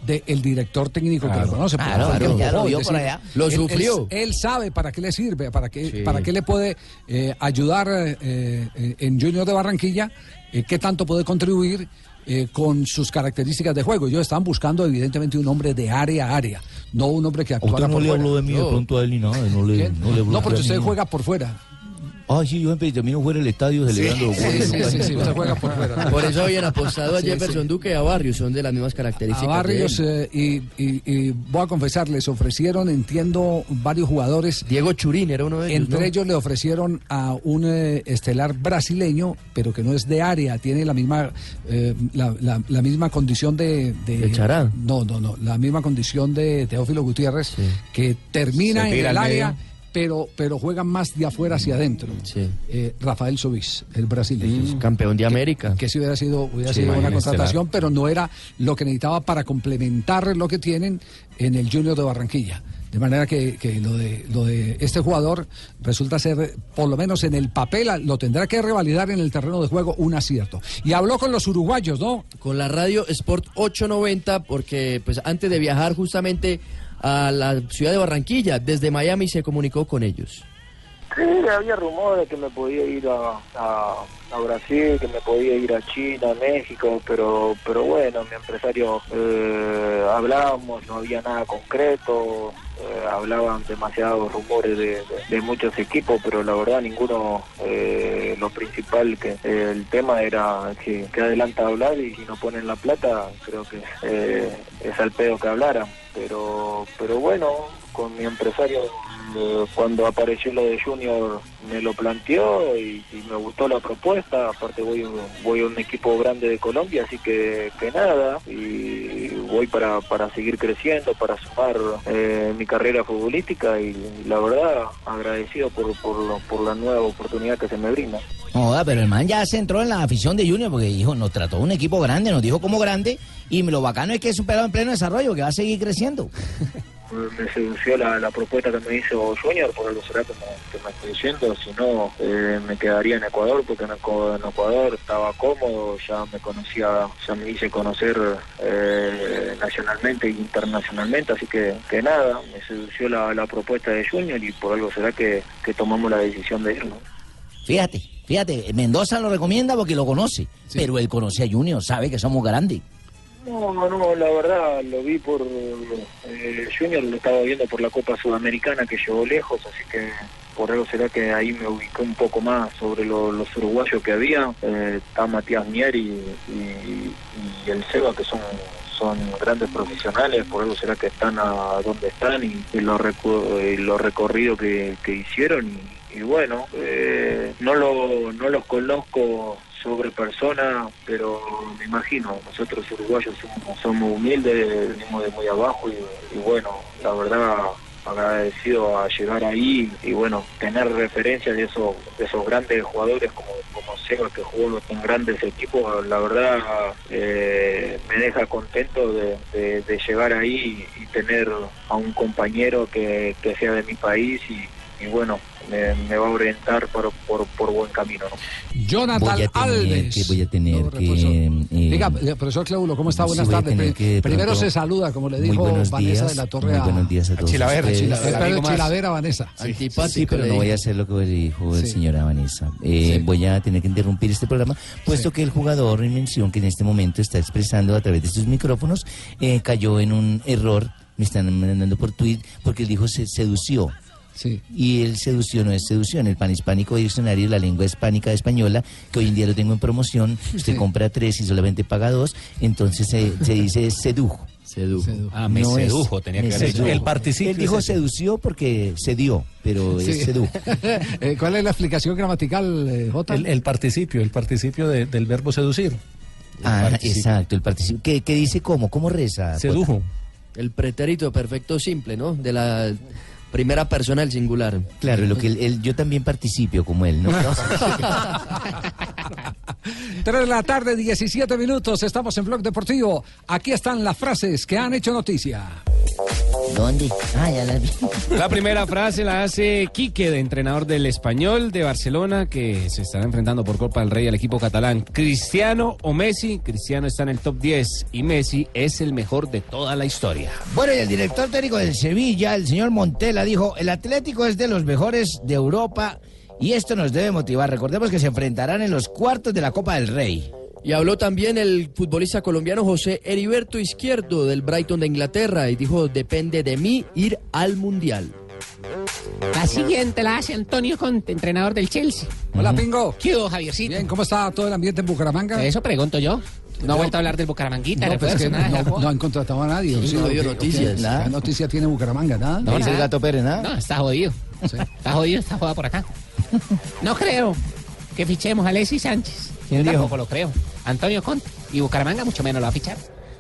del director técnico que lo conoce. porque Claro, fue el que claro, ya empujó, lo vio es por decir, allá. Lo él- él- sufrió. Él, sabe para qué le sirve, para qué, Sí. para qué le puede eh, ayudar eh, eh, en Junior de Barranquilla, eh, qué tanto puede contribuir eh, con sus características de juego. Ellos estaban buscando evidentemente un hombre de área a área, no un hombre que Usted no le habló de mí de pronto a él ni nada, no le, no le habló No, porque usted juega por fuera. Ah, sí, yo termino fuera del estadio celebrando los sí, goles. sí, sí, sí, usted juega por fuera. [laughs] Por eso habían apostado a Sí, Jefferson sí. Duque y a Barrios, son de las mismas características. A. Barrios eh, y, y- y voy a confesar, les ofrecieron, entiendo, varios jugadores. Diego Churín era uno de ellos. Entre ¿no? ellos le ofrecieron a un eh, estelar brasileño, pero que no es de área, tiene la misma eh, la, la- la misma condición de, ¿De Chará? No, no, no, la misma condición de Teófilo Gutiérrez, que termina en el área. Pero, pero juega más de afuera hacia adentro. Eh, Rafael Sobis, el brasileño. Campeón de América. Que si hubiera sido, hubiera Sí, sido una contratación, pero no era lo que necesitaba para complementar lo que tienen en el Junior de Barranquilla. De manera que, que lo, de, lo de este jugador resulta ser, por lo menos en el papel, lo tendrá que revalidar en el terreno de juego un acierto. Y habló con los uruguayos, ¿no? Con la radio Sport 890, porque pues antes de viajar justamente a la ciudad de Barranquilla, desde Miami se comunicó con ellos. Sí, había rumores que me podía ir a, a, Brasil, que me podía ir a China, México, pero pero bueno, mi empresario eh, hablábamos, no había nada concreto, eh, hablaban demasiados rumores de, de- de muchos equipos, pero la verdad ninguno, eh, lo principal que eh, el tema era que, que adelanta hablar y si no ponen la plata, creo que eh, es al pedo que hablaran, pero pero bueno, con mi empresario cuando apareció lo de Junior me lo planteó y, y me gustó la propuesta, aparte voy, voy a un equipo grande de Colombia, así que, que nada, y voy para, para seguir creciendo, para sumar eh, mi carrera futbolística y la verdad agradecido por, por, lo- por la nueva oportunidad que se me brinda. Joda, pero el man ya se entró en la afición de Junior porque dijo, nos trató de un equipo grande, nos dijo como grande, y lo bacano es que es un pelado en pleno desarrollo, que va a seguir creciendo. [laughs] me sedució la, la propuesta que me hizo Junior, por algo será que me, que me estoy diciendo, si no eh, me quedaría en Ecuador, porque en Ecuador estaba cómodo, ya me conocía, ya me hice conocer eh, nacionalmente e internacionalmente, así que, que nada, me sedució la, la propuesta de Junior y por algo será que, que tomamos la decisión de irnos. Fíjate, fíjate, Mendoza lo recomienda porque lo conoce, pero él conoce a Junior, sabe que somos grandes. No, no, la verdad lo vi por eh, Junior, lo estaba viendo por la Copa Sudamericana que llegó lejos, así que por algo será que ahí me ubiqué un poco más sobre lo- los uruguayos que había. Eh, está Matías Mier y, y- el Seba, que son son grandes profesionales, por algo será que están a donde están y, y lo, recu- y lo recorrido que, que hicieron. Y, y bueno, eh, no, lo, no los conozco sobre persona, pero me imagino, nosotros uruguayos somos, somos humildes, venimos de muy abajo y, bueno, la verdad agradecido a llegar ahí y bueno, tener referencias de esos, de esos grandes jugadores como, como Seba que jugó en grandes equipos, la verdad eh, me deja contento de, de- de llegar ahí y tener a un compañero que, que sea de mi país y, y bueno, me, me va a orientar por, por, por buen camino. ¿no? Jonathan Voy a tener Alves. que, voy a tener que... eh, Diga, eh, profesor Cláudio, ¿cómo está? sí, Buenas a tardes. que Primero se saluda, como le dijo buenos Vanessa días, de la Torre muy a, buenos días a todos Chilavera. ustedes. Chilavera, Chilavera, Vanessa. Sí, sí, pero no voy a hacer lo que dijo el Sí. señora Vanessa. Eh, Sí. Voy a tener que interrumpir este programa, puesto Sí. que el jugador en mención que en este momento está expresando a través de sus micrófonos eh, cayó en un error. Me están mandando por tweet porque él dijo se sedució. Sí. Y el sedució no es seducción. El panhispánico diccionario de la lengua hispánica española, que hoy en día lo tengo en promoción, usted Sí. compra tres y solamente paga dos, entonces se, se dice [laughs] sedujo. Sedujo. Ah, me No es- sedujo, tenía me que haber dicho. sedujo. El participio Él dijo sedució porque cedió, pero Sí. es sedujo. [laughs] Eh, ¿Cuál es la explicación gramatical, eh, Jota? El, el participio, el participio de- del verbo seducir. Ah, participio. exacto, el participio. ¿Qué, qué dice cómo? ¿Cómo reza? Sedujo. El pretérito perfecto simple, ¿no? De la primera persona del singular. Claro, lo que él- él- yo también participio como él, ¿no? [laughs] 3 de la tarde, 17 minutos. Estamos en Blog Deportivo. Aquí están las frases que han hecho noticia. ¿Dónde? Ah, ya las vi. La primera frase la hace Quique, de entrenador del Español de Barcelona, que se estará enfrentando por Copa del Rey al equipo catalán. Cristiano o Messi. Cristiano está en el top 10 y Messi es el mejor de toda la historia. Bueno, y el director técnico del Sevilla, el señor Montela, dijo, el Atlético es de los mejores de Europa y esto nos debe motivar. Recordemos que se enfrentarán en los cuartos de la Copa del Rey. Y habló también el futbolista colombiano José Heriberto Izquierdo del Brighton de Inglaterra y dijo, depende de mí ir al Mundial. La siguiente la hace Antonio Conte, entrenador del Chelsea. Hola, Pingo. ¿Qué hubo, Javiercito? Bien, ¿cómo está todo el ambiente en Bucaramanga? Eso pregunto yo. No ha vuelto a hablar del Bucaramanguita, No, pues que nada, no, han contratado a nadie. ¿o Sí, sí? no ha ¿O habido noticias. Nada. ¿Qué noticia tiene Bucaramanga? Nada. No, Dice el nada. gato Pérez, ¿nada? No, está jodido. Está jodido, está jodido por acá. No creo que fichemos a Alexis Sánchez. ¿Quién Yo dijo? tampoco lo creo. Antonio Conte. Y Bucaramanga mucho menos lo va a fichar.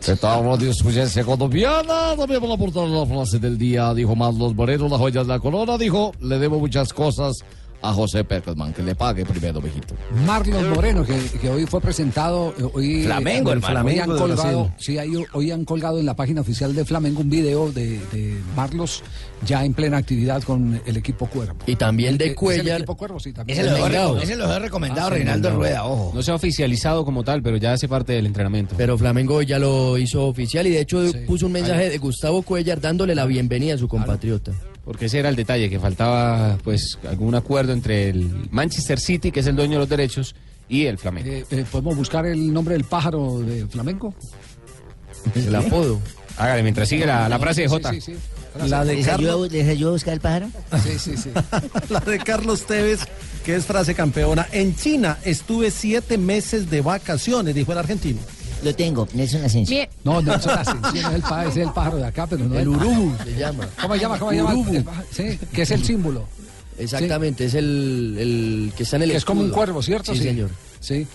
Estamos discutiendo colombiana, también para aportar la frase del día, dijo Marlos Moreno, la joya de la corona, dijo, le debo muchas cosas a José Peckerman, que le pague primero, mijito. Marlon Moreno, que, que hoy fue presentado. eh, Hoy, Flamengo, el hoy Flamengo han de colgado, sí, hoy han colgado en la página oficial de Flamengo un video de, de Marlos ya en plena actividad con el equipo Cuervo. Y también de ¿Es el Cuellar. equipo Cuervo? Sí, también. Ese lo, ese lo dejó recomendado Ah, Reinaldo. Rueda, ojo. No se ha oficializado como tal, pero ya hace parte del entrenamiento. Pero Flamengo ya lo hizo oficial y de hecho Sí. puso un mensaje de Gustavo Cuellar dándole la bienvenida a su compatriota. Porque ese era el detalle, que faltaba pues algún acuerdo entre el Manchester City, que es el dueño de los derechos, y el Flamengo. Eh, eh, ¿Podemos buscar el nombre del pájaro de Flamengo? El apodo. Hágale, mientras sigue la, la frase de Jota. Sí, sí, sí. La de, ¿Les ayuda, Carlos, ¿Les ayuda a buscar el pájaro? Sí, sí, sí. [laughs] la de Carlos Tevez, que es frase campeona. En China estuve siete meses de vacaciones, dijo el argentino. Lo tengo, Nelson Asensio. Bien. No, Nelson Asensio no es el, pa- es el pájaro de acá, pero no El el urubu se llama. ¿Cómo se llama? ¿Cómo se llama? Pájaro, Sí, que es el símbolo. Exactamente, es el, el que está en el Que es como un cuervo, ¿cierto? Sí, señor. Sí.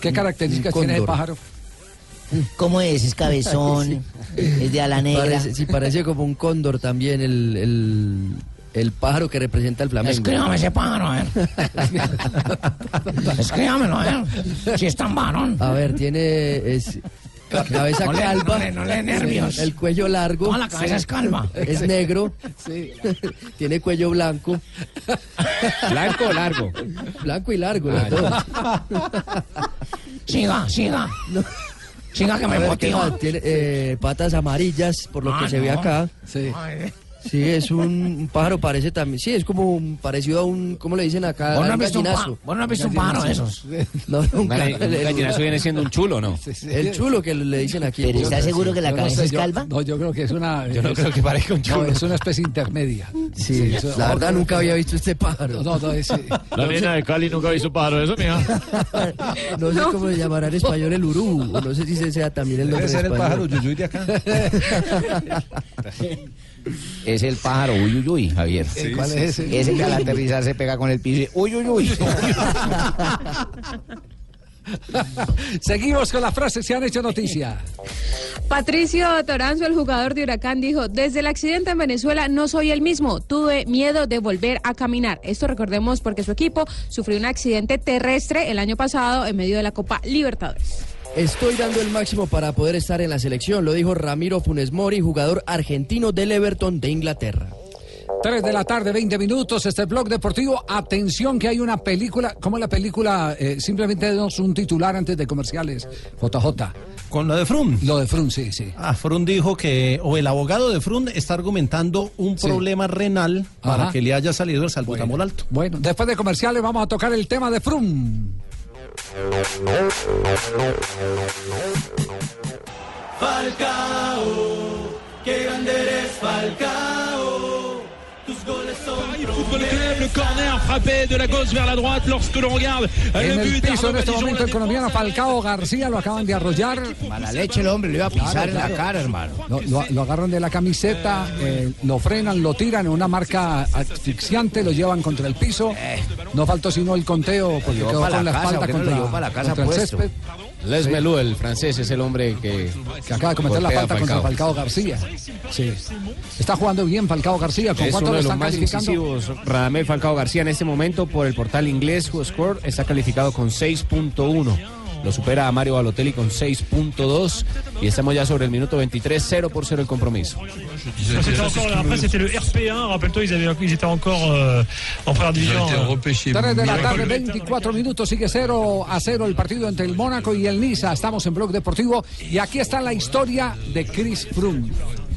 ¿Qué Un- características un tiene el pájaro? ¿Cómo es? ¿Es cabezón? [laughs] ¿Es de ala negra? Parece, sí, parece como un cóndor también el, el, el pájaro que representa el Flamengo. Escríbame ese pájaro, a ver. [laughs] Escríbamelo, a ver. Si es tan varón. A ver, tiene es, cabeza No le- calva, no le- no le nervios. el cuello largo, Toda la cabeza es calva. [laughs] es negro, Sí. [laughs] tiene cuello blanco, ¿Blanco o largo? blanco y largo. Ah. Siga, siga. Siga que A me ver, ¿qué motiva. Tiene eh, patas amarillas, por lo Ah, que se ve no. acá. Sí. Ay, Sí, es un pájaro, parece también. Sí, es como un- parecido a un. ¿Cómo le dicen acá? ¿Vos no has visto un gallinazo. pa- vos no has visto un pájaro de esos? [laughs] No, nunca. Un gall- un gallinazo viene siendo un chulo, ¿no? El chulo que le dicen aquí. ¿Pero está seguro que la no cabeza sé, es yo- calva? No, yo creo que es una. Yo no creo que parezca un No, chulo. es una especie intermedia. Sí, eso- la verdad nunca había visto este pájaro. No, no, es. La nena de Cali nunca hizo un pájaro de eso, mija. [laughs] No sé cómo se llamará en español el urú. No sé si ese sea también el nombre Debe ser el pájaro yuyuy de acá. [laughs] Es el pájaro uy, uy, uy, Javier. Sí, ¿Cuál es ese? Ese que al aterrizar se pega con el piso y uy, uy, uy. [laughs] Seguimos con las frases que han hecho noticia. Patricio Toranzo, el jugador de Huracán, dijo, desde el accidente en Venezuela no soy el mismo, tuve miedo de volver a caminar. Esto recordemos porque su equipo sufrió un accidente terrestre el año pasado en medio de la Copa Libertadores. Estoy dando el máximo para poder estar en la selección, lo dijo Ramiro Funes Mori, jugador argentino del Everton de Inglaterra. 3 de la tarde, 20 minutos, este blog deportivo. Atención que hay una película, ¿cómo es la película? Eh, simplemente denos un titular antes de comerciales. JJ. Con lo de Frum. Lo de Frum, sí, sí. Ah, Frum dijo que, o el abogado de Frum está argumentando un Sí. problema renal para Ajá. que le haya salido el salbutamol alto. Bueno, después de comerciales vamos a tocar el tema de Frum. Falcao, qué grande eres Falcao. Tus goles son Football Club, le corner frappé de la gauche vers la droite lorsque l'on regarde En le el piso en este momento el colombiano Falcao García lo acaban de arrollar. Mala leche el hombre, le iba a pisar en la cara, hermano. Lo, lo- lo agarran de la camiseta, eh, lo frenan, lo tiran en una marca asfixiante, lo llevan contra el piso. No faltó sino el conteo porque quedó con la espalda ¿por qué no lo contra, la casa contra el puesto? Les Sí. Melú, el francés, es el hombre que, Que acaba de cometer la falta contra Falcao García. Sí. Está jugando bien Falcao García. ¿Con Es cuánto uno lo de los están más. Radamel Falcao García en este momento por el portal inglés WhoScore está calificado con 6.1. Lo supera a Mario Balotelli con 6.2 y estamos ya sobre el minuto 23, 0 por 0 el compromiso. C'était encore, après, c'était le RP1. Rappelle-toi, ils, avaient, ils étaient encore euh, en première division. 3 de la tarde, 24 minutos, sigue 0 a 0 el partido entre el Mónaco y el Niza. Estamos en Blog Deportivo y aquí está la historia de Chris Froome.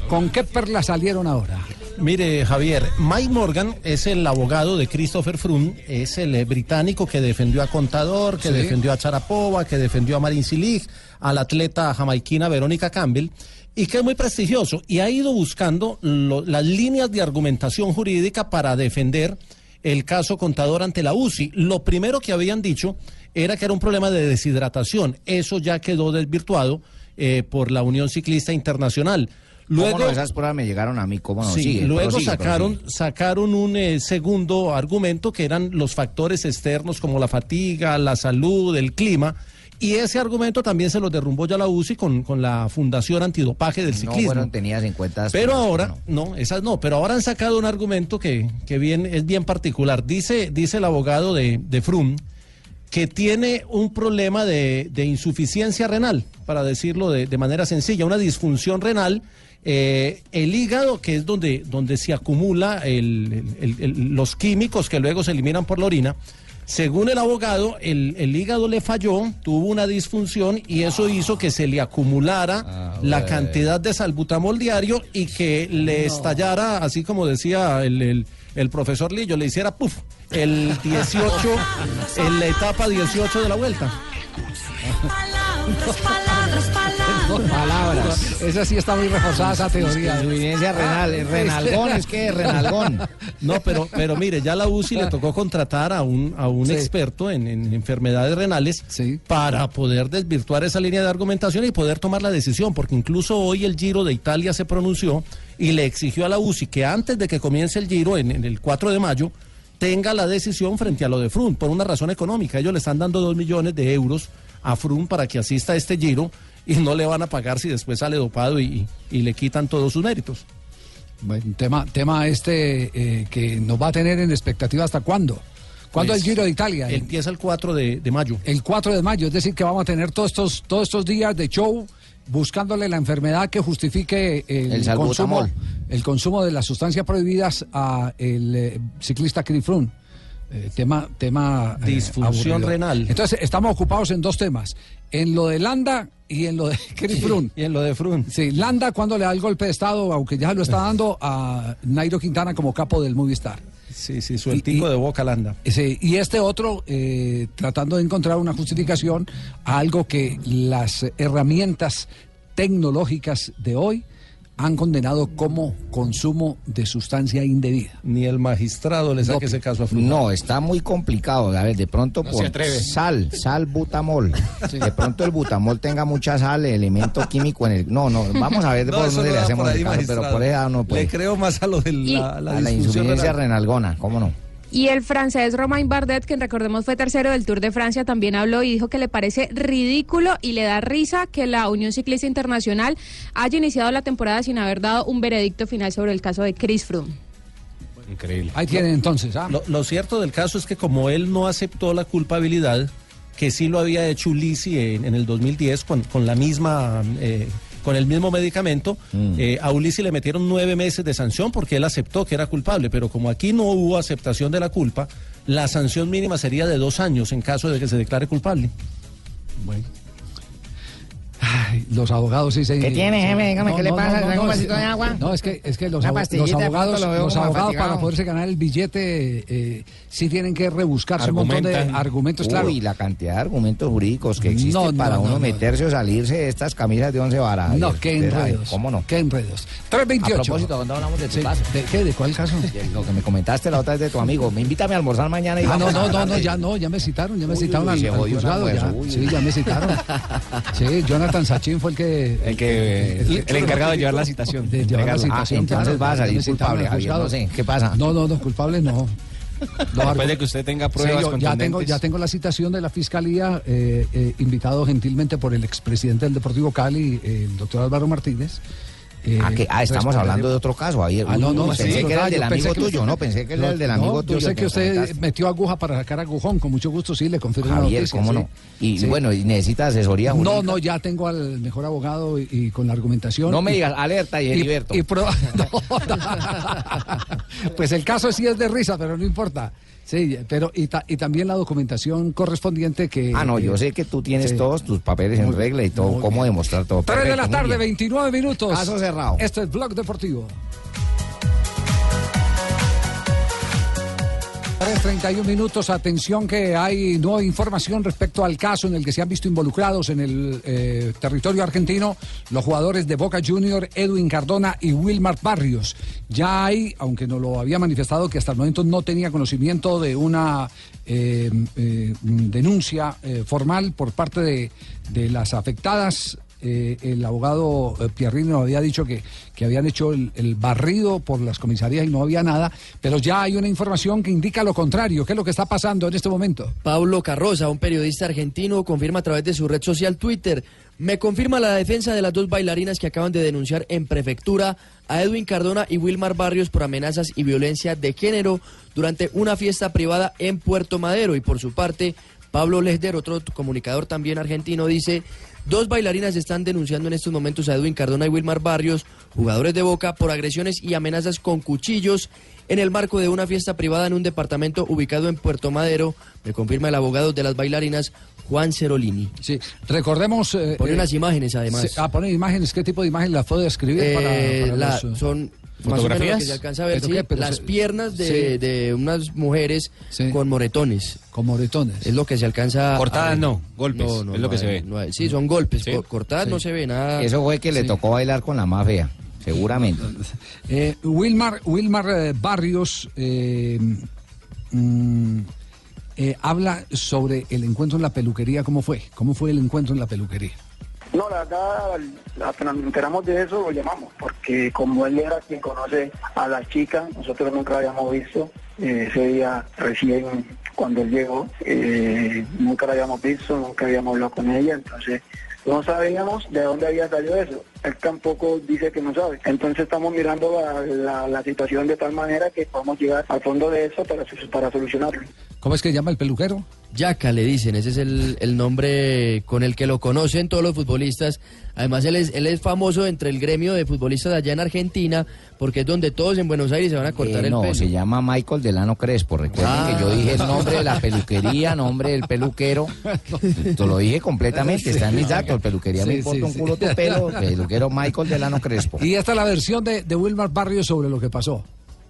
¿Con qué perlas salieron ahora? Mire, Javier, Mike Morgan es el abogado de Christopher Froome, es el eh, británico que defendió a Contador, que Sí. defendió a Charapova, que defendió a Marin Cilic, al atleta jamaiquina Verónica Campbell, y que es muy prestigioso y ha ido buscando lo- las líneas de argumentación jurídica para defender el caso Contador ante la UCI. Lo primero que habían dicho era que era un problema de deshidratación. Eso ya quedó desvirtuado eh, por la Unión Ciclista Internacional. ¿Cómo no? Esas pruebas me llegaron a mí, ¿cómo no? Sí, luego prosigue, sacaron, prosigue. sacaron un eh, segundo argumento que eran los factores externos como la fatiga, la salud, el clima. Y ese argumento también se lo derrumbó ya la UCI con, con la Fundación Antidopaje del No Ciclismo. fueron tenidas en cuenta. Pero ahora, no, esas no, pero ahora han sacado un argumento que, que bien, es bien particular. Dice, dice el abogado de, de Frum que tiene un problema de, de insuficiencia renal, para decirlo de, de manera sencilla, una disfunción renal. Eh, el hígado, que es donde, donde se acumula el- el- el- los químicos que luego se eliminan por la orina, según el abogado, el, el hígado le falló, tuvo una disfunción y eso hizo que se le acumulara la bueno. cantidad de salbutamol diario y que le estallara, así como decía el, el- el profesor Lillo, le hiciera puff, el 18, [laughs] en la etapa 18 de la vuelta. Palabras. Esa sí está muy reforzada esa teoría. Insuficiencia renal, Ah, renalgón, este- es que renalgón. No, pero, pero mire, ya la UCI le tocó contratar a un, a un Sí. experto en, en enfermedades renales para poder desvirtuar esa línea de argumentación y poder tomar la decisión, porque incluso hoy el Giro de Italia se pronunció y le exigió a la UCI que antes de que comience el Giro, en, en el 4 de mayo, tenga la decisión frente a lo de Frum, por una razón económica. Ellos le están dando dos millones de euros a Frum para que asista a este Giro y no le van a pagar si después sale dopado y, y le quitan todos sus méritos. Bueno, tema, tema este eh, que nos va a tener en expectativa hasta cuándo. ¿Cuándo Pues, el Giro de Italia? Empieza el 4 de, de mayo. El 4 de mayo, es decir, que vamos a tener todos estos, todos estos días de show buscándole la enfermedad que justifique el, consumo, el consumo de las sustancias prohibidas a el eh, ciclista Froome. Eh, tema tema eh, Disfunción aburrido. renal. Entonces estamos ocupados en dos temas en lo de Landa y en lo de [laughs] Chris Froome. Y en lo de Frun. Sí, Landa cuando le da el golpe de estado, aunque ya lo está dando a Nairo Quintana como capo del Movistar. Sí, sí, sueltico de boca Landa. Sí, y este otro eh, tratando de encontrar una justificación a algo que las herramientas tecnológicas de hoy han condenado como consumo de sustancia indebida. Ni el magistrado le saque ese caso a Frun. No, está muy complicado. A ver, de pronto No por sal, sal butamol. De pronto el butamol tenga mucha sal, elemento químico en el. No, no, vamos a ver No, por eso dónde no le hacemos por ahí, el caso, pero por esa no puede. Le creo más a lo de la, la a la insuficiencia renal. renalgona, ¿cómo no? Y el francés Romain Bardet, que recordemos fue tercero del Tour de Francia, también habló y dijo que le parece ridículo y le da risa que la Unión Ciclista Internacional haya iniciado la temporada sin haber dado un veredicto final sobre el caso de Chris Froome. Increíble. Ahí tienen entonces. ¿ah? Lo, lo cierto del caso es que como él no aceptó la culpabilidad, que sí lo había hecho Ulisi en, en el 2010 con, con la misma... eh, con el mismo medicamento, eh, a Ulisi le metieron nueve meses de sanción porque él aceptó que era culpable, pero como aquí no hubo aceptación de la culpa, la sanción mínima sería de dos años en caso de que se declare culpable. Bueno. Ay, los abogados sí se. ¿Qué tiene, jefe? Dígame, ¿qué le pasa? ¿Le traigo un vasito de agua? No, es que, es que los, Una abo- pastillita, los abogados, los abogados para poderse ganar el billete eh, sí tienen que rebuscarse un montón de argumentos, claro. Uy, la cantidad de argumentos jurídicos que existen No, no, para no, uno no. meterse o salirse de estas camisas de once varas. No, qué enredos. ¿Cómo no? Qué enredos. 328. A propósito, cuando hablamos de tu Sí, caso. ¿De qué? ¿De cuál caso? [laughs] De Lo que me comentaste la otra vez de tu amigo. Me invítame a almorzar mañana y Ah, no, vamos no, a no, no, ya no, ya me citaron, ya me Uy, citaron uy, al, juzgado, Sí, ya me citaron. [laughs] Sí, Jonathan Sachin fue el que... El que- el- el encargado de llevar la [laughs] citación, De llevar la citación, Ah, entonces a salir culpable, Javier, no sé, ¿qué pasa? No, no, no, culpable no. Después de que usted tenga pruebas Sí, yo ya tengo, ya tengo la citación de la fiscalía, eh, eh, invitado gentilmente por el expresidente del Deportivo Cali, eh, el doctor Álvaro Martínez. Eh, Ah, que- ah, estamos responderé- hablando de otro caso. Ahí, Ah, no, no, pensé sí, que era el del yo amigo tuyo, ¿no? Pensé que era No, el del no, amigo Yo tuyo. sé que usted metió aguja para sacar agujón, con mucho gusto, sí, le confirmo Javier, noticia, ¿cómo sí. no? Y Sí. bueno, ¿y necesita asesoría No, jurídica? no, ya tengo al mejor abogado y, y con la argumentación. No me Y- digas, alerta y Heriberto. y pro- [laughs] no. [laughs] pues el caso sí es de risa, pero no importa. Sí, pero y, ta- y también la documentación correspondiente que... Ah, no, yo sé que tú tienes Sí. todos tus papeles en regla y todo, cómo demostrar todo. 3 de la tarde, bien. 29 minutos. Caso cerrado. Este es Blog Deportivo. 31 minutos, atención que hay nueva información respecto al caso en el que se han visto involucrados en el eh, territorio argentino los jugadores de Boca Junior, Edwin Cardona y Wilmar Barrios. Ya hay, aunque no lo había manifestado, que hasta el momento no tenía conocimiento de una eh, eh, denuncia formal por parte de las afectadas eh, el abogado eh, Pierrini nos había dicho que, que habían hecho el, el barrido por las comisarías y no había nada, pero ya hay una información que indica lo contrario. ¿Qué es lo que está pasando en este momento? Pablo Carroza, un periodista argentino, confirma a través de su red social Twitter. Me confirma la defensa de las dos bailarinas que acaban de denunciar en prefectura a Edwin Cardona y Wilmar Barrios por amenazas y violencia de género durante una fiesta privada en Puerto Madero. Y por su parte, Pablo Lesder, otro comunicador también argentino, dice, dos bailarinas están denunciando en estos momentos a Edwin Cardona y Wilmar Barrios, jugadores de Boca, por agresiones y amenazas con cuchillos en el marco de una fiesta privada en un departamento ubicado en Puerto Madero, me confirma el abogado de las bailarinas, Juan Cerolini. Sí, recordemos... eh, Pone eh, unas imágenes además. ah, pone imágenes. ¿Qué tipo de imágenes las puedo describir? Eh, para, para la- los, eh, son más o menos lo que se alcanza a ver, ¿Pero sí, qué? Pero las se- piernas de, sí. de unas mujeres con moretones. Con moretones. Es lo que se alcanza a Cortadas no, golpes, No, no, es lo no que se ve. no hay- sí, son golpes. Cortadas Sí. no se ve nada. Eso fue que le tocó bailar con la más fea, seguramente. Eh, Wilmar, Wilmar eh, Barrios eh, mm, eh, habla sobre el encuentro en la peluquería. ¿Cómo fue? ¿Cómo fue el encuentro en la peluquería? No, la verdad, apenas nos enteramos de eso, lo llamamos, porque como él era quien conoce a la chica, nosotros nunca la habíamos visto. eh, ese día recién, cuando él llegó, eh, nunca la habíamos visto, nunca habíamos hablado con ella, entonces no sabíamos de dónde había salido eso. Él tampoco dice que no sabe. Entonces estamos mirando la, la- la situación de tal manera que podamos llegar al fondo de eso para, para solucionarlo. ¿Cómo es que llama el peluquero? Yaca le dicen, ese es el, el nombre con el que lo conocen todos los futbolistas. Además, él es, él es famoso entre el gremio de futbolistas allá en Argentina, porque es donde todos en Buenos Aires se van a cortar Eh, el no, pelo. se llama Michael Delano Crespo. Recuerden Ah. que yo dije el nombre de la peluquería, nombre del peluquero. Te [laughs] lo dije completamente, está en mis datos. Peluquería me Sí, importa sí, un sí. culo tu pelo, [laughs] peluquero Michael Delano Crespo. Y esta es la versión de, de Wilmar Barrios sobre lo que pasó.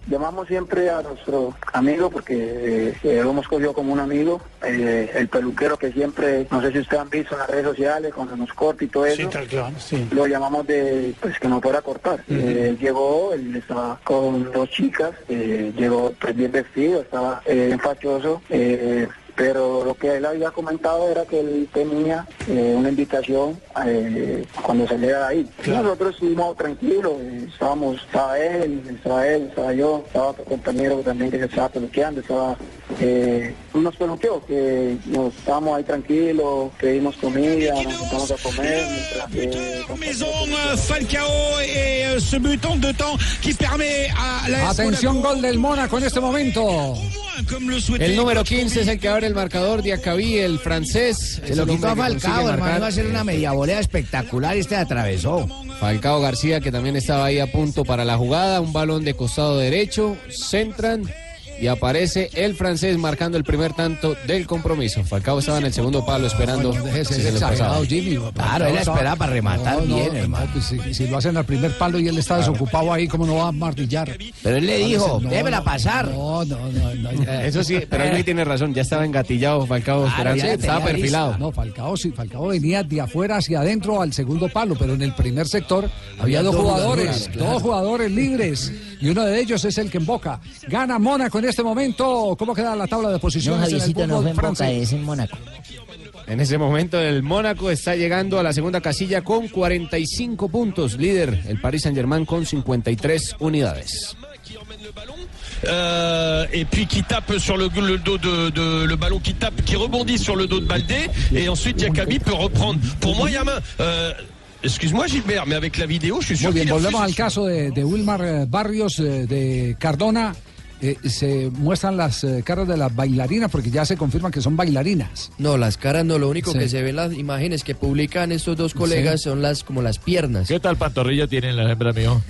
Llamamos siempre a nuestro amigo porque eh, eh, lo hemos cogido como un amigo, eh, el peluquero que siempre, no sé si ustedes han visto en las redes sociales, cuando nos corta y todo eso, Sí, tal cual, sí. lo llamamos de pues que no fuera a cortar. Eh, él llegó, él estaba con dos chicas, eh, llegó pues, bien vestido, estaba eh, bien fachoso, eh, pero lo que él había comentado era que él tenía eh, una invitación eh, cuando saliera de ahí. Nosotros estuvimos tranquilos, eh, estábamos, estaba él, estaba él, estaba yo, estaba otro compañero también que se estaba peluqueando, estaba eh, unos peluqueos que nos estábamos ahí tranquilos, pedimos comida, nos sentamos a comer. Maison, euh, Falcao euh, ce temps qui permet la Atención, gol del Mónaco en este momento. El número 15 es el que abre el marcador, Diacabí, el francés. Se lo quitó a Falcao, hermano, iba a ser una media volea espectacular y este atravesó. Falcao García, que también estaba ahí a punto para la jugada, un balón de costado derecho, centran y aparece el francés marcando el primer tanto del compromiso. Falcao estaba en el segundo palo esperando si se les pasaba. Jimmy. Claro, él esperaba para rematar bien, hermano. pues, si, si lo hacen al primer palo y él está desocupado ahí, ¿cómo no va a martillar? Pero él le dijo, no, pasar. No, no, no. no, Eso sí, pero ahí tiene razón, ya estaba engatillado Falcao esperando, estaba perfilado. lista. No, Falcao sí, Falcao venía de afuera hacia adentro al segundo palo, pero en el primer sector había, Había dos dos jugadores, jugadores, claro. dos jugadores libres y uno de ellos es el que emboca. Gana Mónaco en este momento. ¿Cómo queda la tabla de posiciones en el fútbol francés? en Mónaco. En ese momento el Mónaco está llegando a la segunda casilla con 45 puntos, líder el Paris Saint-Germain con 53 unidades. Euh, et puis qui tape sur le, le dos de, de- le ballon qui tape, qui rebondit sur le dos de Baldé, et ensuite Diakabi peut reprendre. Pour moi, il y a main. Euh, Excuse-moi Gilbert, mais avec la vidéo, je suis sûr Muy bien, volvemos al caso de, de Wilmar eh, Barrios, eh, de Cardona. Eh, se muestran las eh, caras de las bailarinas porque ya se confirman que son bailarinas. No, las caras no, lo único Sí. que se ve en las imágenes que publican estos dos colegas Sí. son las como las piernas. ¿Qué tal pantorrilla tienen las hembras [laughs] mío?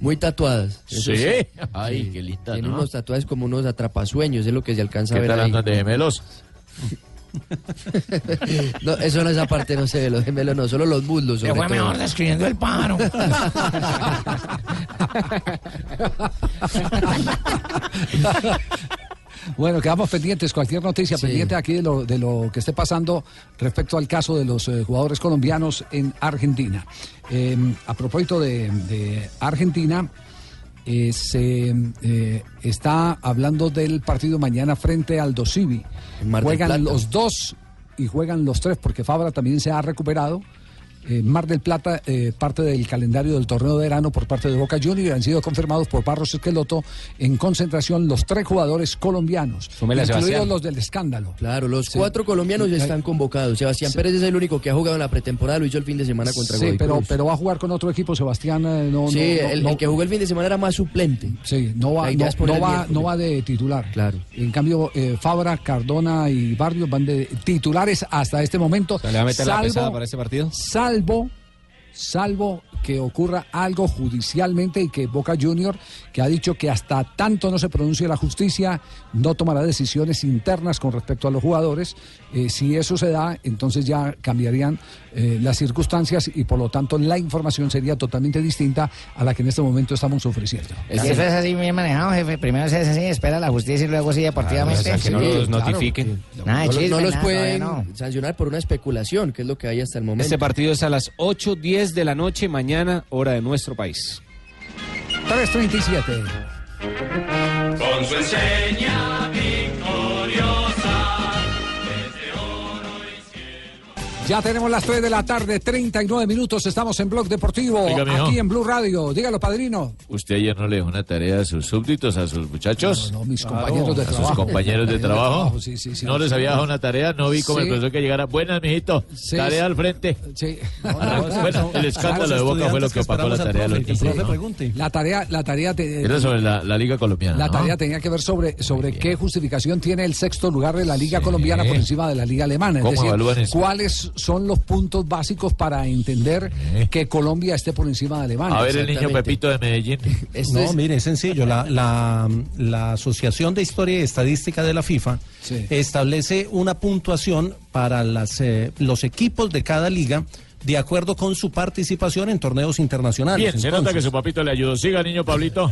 Muy tatuadas. Eso Sí. Ay, qué linda, Tienen ¿no? unos tatuajes como unos atrapasueños, es lo que se alcanza a ¿Qué ver tal ahí. andan de gemelos? [laughs] [laughs] no, eso no, esa parte no se ve, los gemelos no, solo los muslos. Se sobre fue todo. mejor describiendo el pájaro. [laughs] Bueno, quedamos pendientes, cualquier noticia Sí. pendiente aquí de lo, de lo que esté pasando respecto al caso de los eh, jugadores colombianos en Argentina. Eh, a propósito de, de Argentina, eh, se eh, está hablando del partido mañana frente al Dosivi. Juegan Plata. los dos y juegan los tres, porque Fabra también se ha recuperado. Eh, Mar del Plata, eh, parte del calendario del torneo de verano por parte de Boca Juniors, han sido confirmados por Barros Esqueloto en concentración los tres jugadores colombianos, incluidos Sebastián. los del escándalo. Claro, los Sí. cuatro colombianos ya están convocados. Sebastián Sí. Pérez es el único que ha jugado en la pretemporada, lo hizo el fin de semana contra Sí, Godoy pero, Cruz. pero va a jugar con otro equipo, Sebastián. eh, no, sí, no, no, el, no- el que jugó el fin de semana era más suplente. Sí, no va, La no, va, no va de titular. Claro. En cambio, eh, Fabra, Cardona y Barrios van de titulares hasta este momento. ¿Se le va a meter la salvo- pesada para este partido? salvo, salvo que ocurra algo judicialmente y que Boca Junior, que ha dicho que hasta tanto no se pronuncie la justicia, no tomará decisiones internas con respecto a los jugadores. Eh, si eso se da, entonces ya cambiarían eh, las circunstancias y por lo tanto la información sería totalmente distinta a la que en este momento estamos ofreciendo. Eso es así bien manejado, jefe. Primero se hace así, espera la justicia y luego sí deportivamente. Claro, o sea, que no los claro. notifiquen. Nada no, lo- chisme, no los nada, pueden no. sancionar por una especulación, que es lo que hay hasta el momento. Este partido es a las 8.10 de la noche, mañana, hora de nuestro país. 337. Con su enseña Ya tenemos las 3 de la tarde, 39 minutos. Estamos en Blog Deportivo, Oiga, aquí en Blue Radio. Dígalo, padrino. ¿Usted ayer no le dejó una tarea a sus súbdicos, a sus muchachos? No, mis compañeros de a sus trabajo. compañeros de [laughs] trabajo. Sí, sí, sí. ¿No les había dejado una tarea? No vi como Sí. el profesor que llegara. Buenas, mijito. Sí, tarea sí. al frente. Sí. [laughs] bueno, el escándalo de Boca fue lo que opacó la tarea de los niños, ¿no? La tarea, la tarea, te- Era sobre la, la Liga Colombiana, la ¿no? tarea tenía que ver sobre, sobre qué justificación tiene el sexto lugar de la Liga Colombiana por encima de la Liga Alemana. Es ¿Cómo decir, evalúan eso? cuáles son los puntos básicos para entender que Colombia esté por encima de Alemania. A ver el niño Pepito de Medellín. [laughs] No, mire, es sencillo. La, la, la Asociación de Historia y Estadística de la FIFA establece una puntuación para las, eh, los equipos de cada liga de acuerdo con su participación en torneos internacionales. Bien, se nota que su papito le ayudó. Siga, niño Pablito.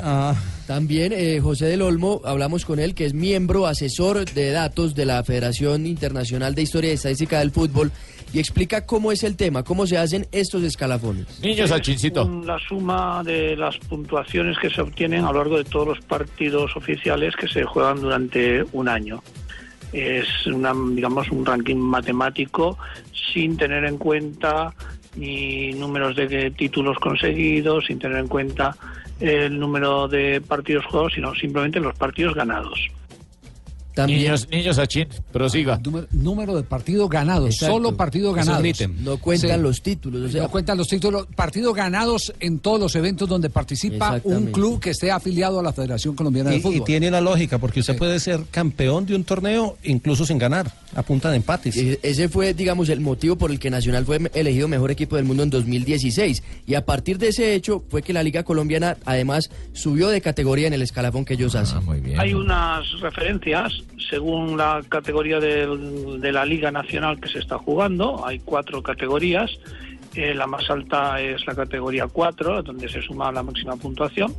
También eh, José del Olmo, hablamos con él, que es miembro asesor de datos de la Federación Internacional de Historia y Estadística del Fútbol, y explica cómo es el tema, cómo se hacen estos escalafones. Niños. Un- La suma de las puntuaciones que se obtienen a lo largo de todos los partidos oficiales que se juegan durante un año. Es una, digamos, un ranking matemático sin tener en cuenta ni números de títulos conseguidos, sin tener en cuenta el número de partidos jugados, sino simplemente los partidos ganados. Niños, niños Sachin, prosiga. Número, número de partidos ganados, Exacto. solo un ítem. No cuentan los títulos, o sea- no cuentan los títulos, partidos ganados en todos los eventos donde participa un club que esté afiliado a la Federación Colombiana de Y, y Fútbol. tiene una lógica, porque usted puede ser campeón de un torneo incluso sin ganar, a punta de empates. E- Ese fue, digamos, el motivo por el que Nacional fue elegido mejor equipo del mundo en 2016. Y a partir de ese hecho fue que la Liga Colombiana, además, subió de categoría en el escalafón que ellos hacen. Hay unas referencias según la categoría de la Liga Nacional que se está jugando. Hay cuatro categorías. Eh, la más alta es la categoría 4, donde se suma la máxima puntuación,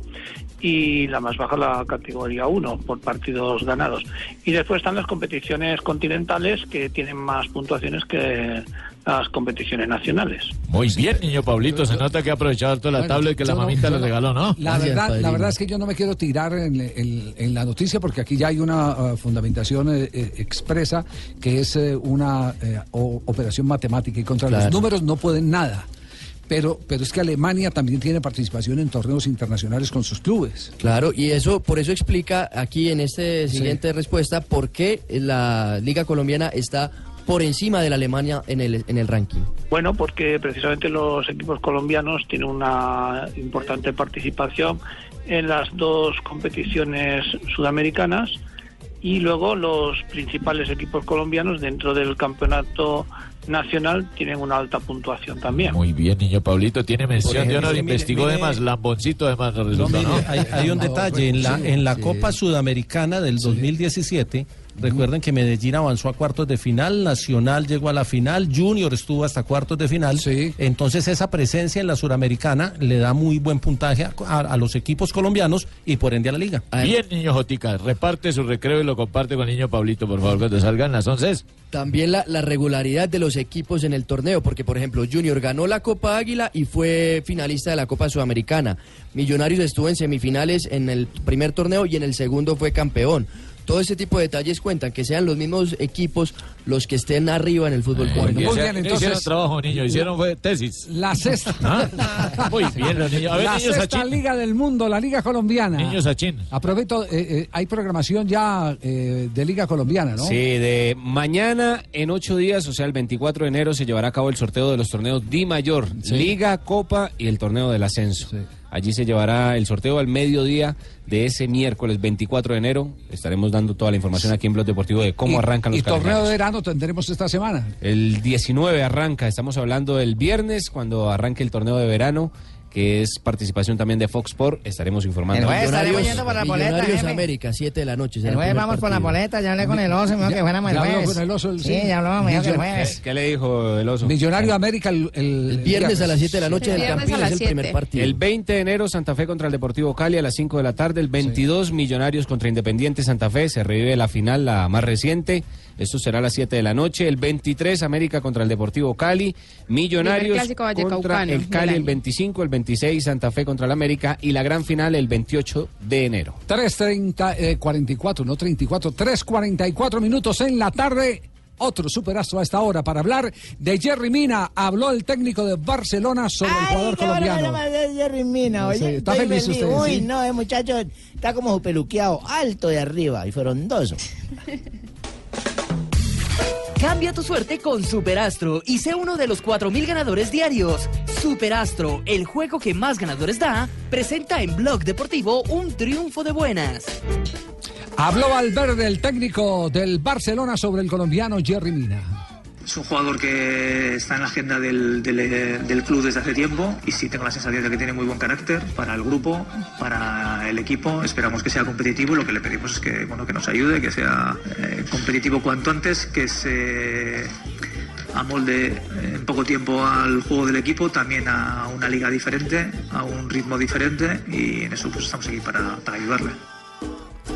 y la más baja la categoría 1 por partidos ganados. Y después están las competiciones continentales que tienen más puntuaciones que las competiciones nacionales. Muy bien, niño Pablito. Se nota que ha aprovechado toda la Bueno, tablet que la no- mamita yo le no- regaló, ¿no? La verdad, la verdad es que yo no me quiero tirar en, en- en la noticia porque aquí ya hay una uh, fundamentación eh, eh, expresa que es eh, una eh, o- operación matemática y contra Claro. los números no pueden nada. Pero, pero es que Alemania también tiene participación en torneos internacionales con sus clubes. Claro, y eso por eso explica aquí en esta siguiente respuesta por qué la Liga Colombiana está por encima de la Alemania en el, en el ranking. Bueno, porque precisamente los equipos colombianos tienen una importante participación en las dos competiciones sudamericanas y luego los principales equipos colombianos dentro del campeonato nacional tienen una alta puntuación también. Muy bien, niño Pablito. Tiene mención de honor. Investigó mire- de más. Lamboncito de más No, resulta, mire, ¿no? hay, hay un detalle. En la, en la sí. Copa Sudamericana del 2017, recuerden que Medellín avanzó a cuartos de final, Nacional llegó a la final, Junior estuvo hasta cuartos de final. Entonces esa presencia en la Suramericana le da muy buen puntaje a, a- a los equipos colombianos y por ende a la liga. Bien, niño Jotica. Reparte su recreo y lo comparte con niño Pablito, por favor, cuando salgan las 11. También la, la regularidad de los equipos en el torneo, porque por ejemplo Junior ganó la Copa Águila y fue finalista de la Copa Sudamericana. Millonarios estuvo en semifinales en el primer torneo y en el segundo fue campeón. Todo ese tipo de detalles cuentan, que sean los mismos equipos los que estén arriba en el fútbol colombiano. muy bien, No entonces- hicieron trabajo, niño. Hicieron fue tesis. La sexta. ¿Ah? Muy bien, los niños. A ver, la niños sexta Sachin. liga del mundo, la liga colombiana. Niños Sachin. Aprovecho, eh, eh, hay programación ya eh, de liga colombiana, ¿no? Sí, de mañana en ocho días, o sea, el 24 de enero, se llevará a cabo el sorteo de los torneos Di Mayor, Sí. Liga, Copa y el torneo del ascenso. Allí se llevará el sorteo al mediodía de ese miércoles 24 de enero. Estaremos dando toda la información aquí en Blog Deportivo de cómo Y- arrancan los Y torneo de verano tendremos esta semana. El 19 arranca, estamos hablando del viernes, cuando arranque el torneo de verano, que es participación también de Fox Sport. Estaremos informando. El jueves Millonarios- estaremos yendo por la boleta, Millonarios jefe. América, 7 de la noche. El jueves primer vamos por la partido. boleta, ya hablé con el oso, me dijo que fuéramos el jueves. con el oso, el- Sí, sí. ya hablamos, me dijo que el jueves. ¿Qué le dijo el oso? Millonario América el, el viernes a las 7 de la noche El del Campín es el primer 7. partido. El 20 de enero, Santa Fe contra el Deportivo Cali a las 5 de la tarde. El 22, Millonarios contra Independiente Santa Fe. Se revive la final, la más reciente. Esto será a las 7 de la noche. El 23, América contra el Deportivo Cali. Millonarios clásico contra el Cali el año. 25, el 26, Santa Fe contra el América. Y la gran final el 28 de enero. 3.30, eh, 44, no 34, 3.44 minutos en la tarde. Otro superazo a esta hora para hablar de Jerry Mina. Habló el técnico de Barcelona sobre el jugador qué colombiano. que llama Jerry Mina, No oye. ¿está feliz usted, Uy, sí? no, el muchacho está como peluqueado, alto de arriba, y frondoso. [laughs] Cambia tu suerte con Superastro y sé uno de los 4.000 ganadores diarios. Superastro, el juego que más ganadores da, presenta en Blog Deportivo un triunfo de buenas. Habló Valverde, el técnico del Barcelona, sobre el colombiano Jerry Mina. Es un jugador que está en la agenda del, del- del club desde hace tiempo y sí tengo la sensación de que tiene muy buen carácter para el grupo, para el equipo. Esperamos que sea competitivo lo que le pedimos es que, bueno, que nos ayude, que sea eh, competitivo cuanto antes, que se amolde eh, en poco tiempo al juego del equipo, también a una liga diferente, a un ritmo diferente y en eso pues estamos aquí para, para ayudarle.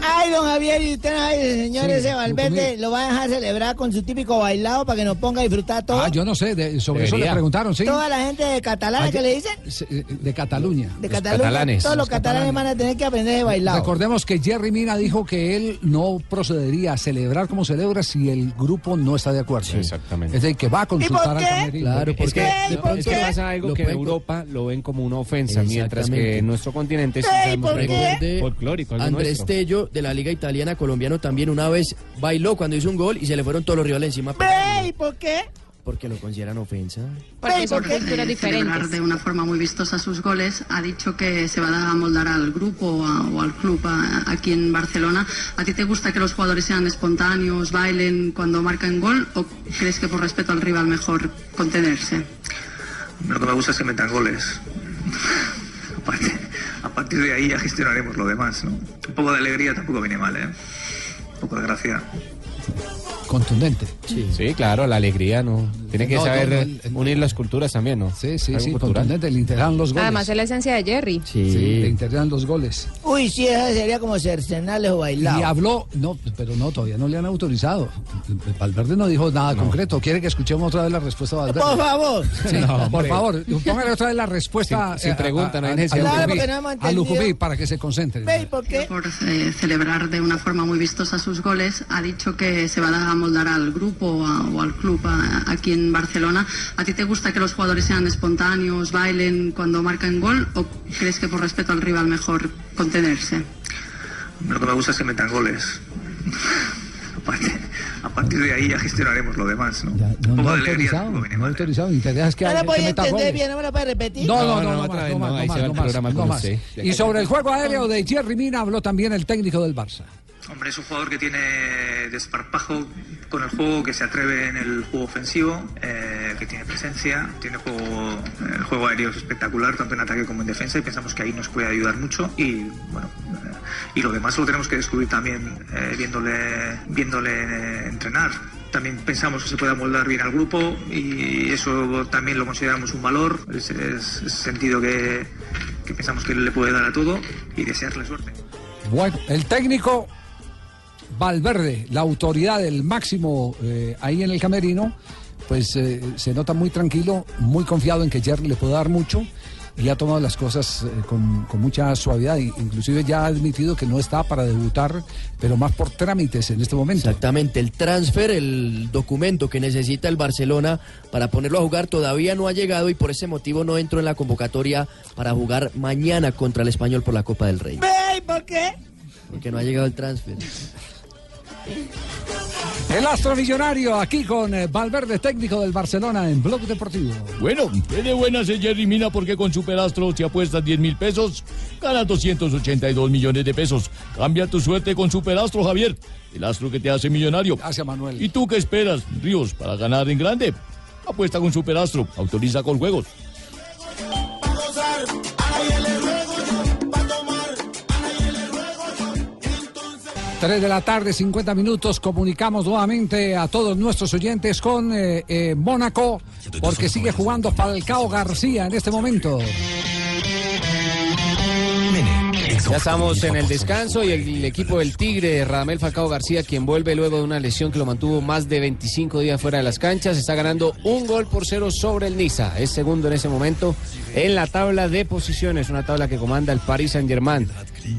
Ay, don Javier, y usted, ay, el señor Sí, ese Valverde. ¿lo va a dejar celebrar con su típico bailado para que nos ponga a disfrutar todo? Ah, yo no sé, de- sobre eso le preguntaron, ¿sí? Toda la gente de catalana que le dicen, eh, De Cataluña. de Cataluña, todos los catalanes van a tener que aprender de bailado. Recordemos que Jerry Mina dijo que él no procedería a celebrar como celebra si el grupo no está de acuerdo. Exactamente. Es decir, que va a consultar al camerino. Claro, Es porque que- de pronto pasa algo Lo que en Europa lo ven como una ofensa, mientras que en nuestro continente sí Ey, sabemos ¿por algo qué? folclórico, Andrés nuestro. De la Liga Italiana colombiano también una vez bailó cuando hizo un gol y se le fueron todos los rivales encima Ey, ¿por qué? porque lo consideran ofensa. Porque son culturas diferentes. de una forma muy vistosa sus goles. Ha dicho que se va a amoldar al grupo o, a- o al club a- aquí en Barcelona. ¿A ti te gusta que los jugadores sean espontáneos, bailen cuando marcan gol o crees que por respeto al rival mejor contenerse? Lo que me gusta es que metan goles. [laughs] Aparte, partir de ahí ya gestionaremos lo demás, ¿no? Un poco de alegría tampoco viene mal, ¿eh? Un poco de gracia. Contundente. Sí. claro, la alegría, ¿no? Tiene que No, saber no, el- el- unir las culturas también, ¿no? Sí, sí, sí, cultural. contundente. Le interesan los goles. Además es la esencia de Jerry. Sí. le interesan los goles. Uy, sí, eso sería como cercenarles o bailado. Y habló, no, pero no, todavía no le han autorizado. Valverde no dijo nada concreto. ¿Quiere que escuchemos otra vez la respuesta de Valverde? Por favor. Sí, No, por favor, póngale otra vez la respuesta. Sin- sin eh, a- pregunta, no hay a- necesidad. a Claro, Lujubí, para que se concentren. Ve, ¿por qué? Por eh, celebrar de una forma muy vistosa sus goles, ha dicho que se va a amoldar al grupo o, a- o al club a- aquí en Barcelona. ¿A ti te gusta que los jugadores sean espontáneos, bailen cuando marcan gol o crees que por respeto al rival mejor contenerse? Lo que me gusta es que metan goles. Aparte, a partir de ahí ya gestionaremos lo demás, ¿no? No, Un no poco ha de alegría autorizado, no. ¿eh? autorizado. Interesa que, No lo voy a entender bien, ¿no me lo puede repetir? No, no, No, no, no, no, más, no no, más, no más, no no. Y sobre el juego aéreo de Jerry Mina habló también el técnico del Barça. Hombre, es un jugador que tiene desparpajo con el juego, que se atreve en el juego ofensivo, eh, que tiene presencia, tiene juego, el juego aéreo es espectacular, tanto en ataque como en defensa, y pensamos que ahí nos puede ayudar mucho. Y bueno, eh, y lo demás lo tenemos que descubrir también eh, viéndole, viéndole entrenar. También pensamos que se puede amoldar bien al grupo y eso también lo consideramos un valor, es, es- sentido que, que pensamos que le puede dar a todo y desearle suerte. Bueno, el técnico Valverde, la autoridad del máximo eh, ahí en el camerino, pues eh, se nota muy tranquilo, muy confiado en que Jerry le puede dar mucho y ha tomado las cosas eh, con, con mucha suavidad. Inclusive ya ha admitido que no está para debutar, pero más por trámites en este momento. Exactamente, el transfer, el documento que necesita el Barcelona para ponerlo a jugar todavía no ha llegado y por ese motivo no entró en la convocatoria para jugar mañana contra el Español por la Copa del Rey. ¿por qué? Porque no ha llegado el transfer. El astro millonario aquí con eh, Valverde, técnico del Barcelona en Blog Deportivo. Bueno, de buenas es Jerry Mina porque con Superastro si apuestas 10 mil pesos, ganas 282 millones de pesos. Cambia tu suerte con Superastro, Javier, el astro que te hace millonario. Gracias, Manuel. ¿Y tú qué esperas, Ríos, para ganar en grande? Apuesta con Superastro, autoriza con juegos. 3 de la tarde, 50 minutos. Comunicamos nuevamente a todos nuestros oyentes con eh, eh, Mónaco, porque sigue jugando Falcao García en este momento. Ya estamos en el descanso y el, equipo del Tigre, Radamel Falcao García, quien vuelve luego de una lesión que lo mantuvo más de 25 días fuera de las canchas, está ganando un gol por cero sobre el Niza. Es segundo en ese momento en la tabla de posiciones, una tabla que comanda el Paris Saint-Germain.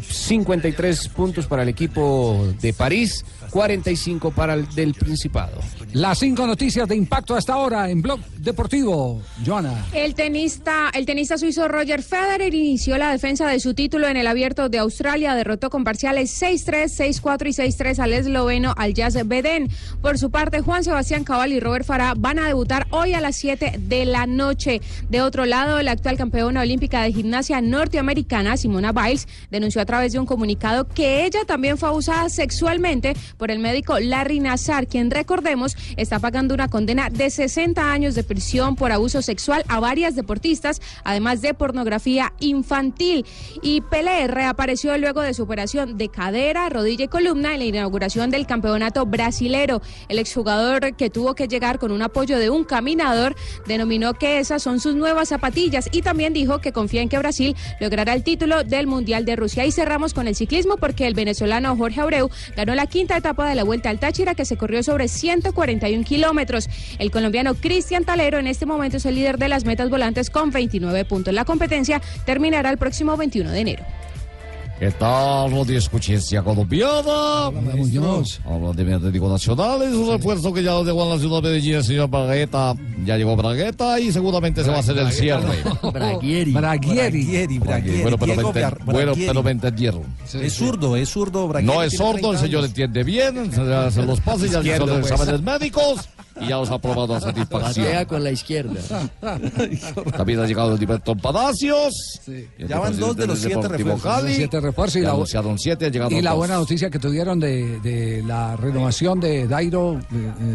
53 puntos para el equipo de París, 45 para el del Principado. Las cinco noticias de impacto hasta ahora en Blog Deportivo. Joana. El tenista, el tenista suizo Roger Federer inició la defensa de su título en el Abierto de Australia, derrotó con parciales 6-3, 6-4 y 6-3 al esloveno al Jazz Beden. Por su parte, Juan Sebastián Cabal y Robert Farah van a debutar hoy a las 7 de la noche. De otro lado, la actual campeona olímpica de gimnasia norteamericana, Simona Biles, denunció a través de un comunicado que ella también fue abusada sexualmente por el médico Larry Nazar, quien recordemos está pagando una condena de 60 años de prisión por abuso sexual a varias deportistas, además de pornografía infantil. Y Pelé reapareció luego de su operación de cadera, rodilla y columna en la inauguración del campeonato brasilero. El exjugador que tuvo que llegar con un apoyo de un caminador denominó que esas son sus nuevas zapatillas y también dijo que confía en que Brasil logrará el título del Mundial de Rusia. Y cerramos con el ciclismo porque el venezolano Jorge Abreu ganó la quinta etapa de la Vuelta al Táchira que se corrió sobre 141 kilómetros. El colombiano Cristian Talero en este momento es el líder de las metas volantes con 29 puntos. La competencia terminará el próximo 21 de enero. ¿Qué tal, Radio Escuchencia Colombiana? Habla de mi Atlético Nacional, es un refuerzo que ya llegó a la ciudad de Medellín, el señor Bragueta. Ya llegó Bragueta y seguramente se va a hacer el cierre. [laughs] Braguieri. Braguieri. Braguieri, Bueno, pero me, Diego Brar- bueno, Braguieri. pero me entendieron. Es zurdo, es zurdo. Braguieri No es sordo, 30 el señor entiende bien, se le hacen los pases, ya le hizo los pues. exámenes médicos y ya los ha aprobado a satisfacción. Patea con la izquierda. También ha llegado el Libertón Palacios. Ya van dos de los siete refuerzos. Cali. Siete refuerzos y la- anunciaron siete, ha llegado Y la dos. buena noticia que tuvieron de, de la renovación de Dairo,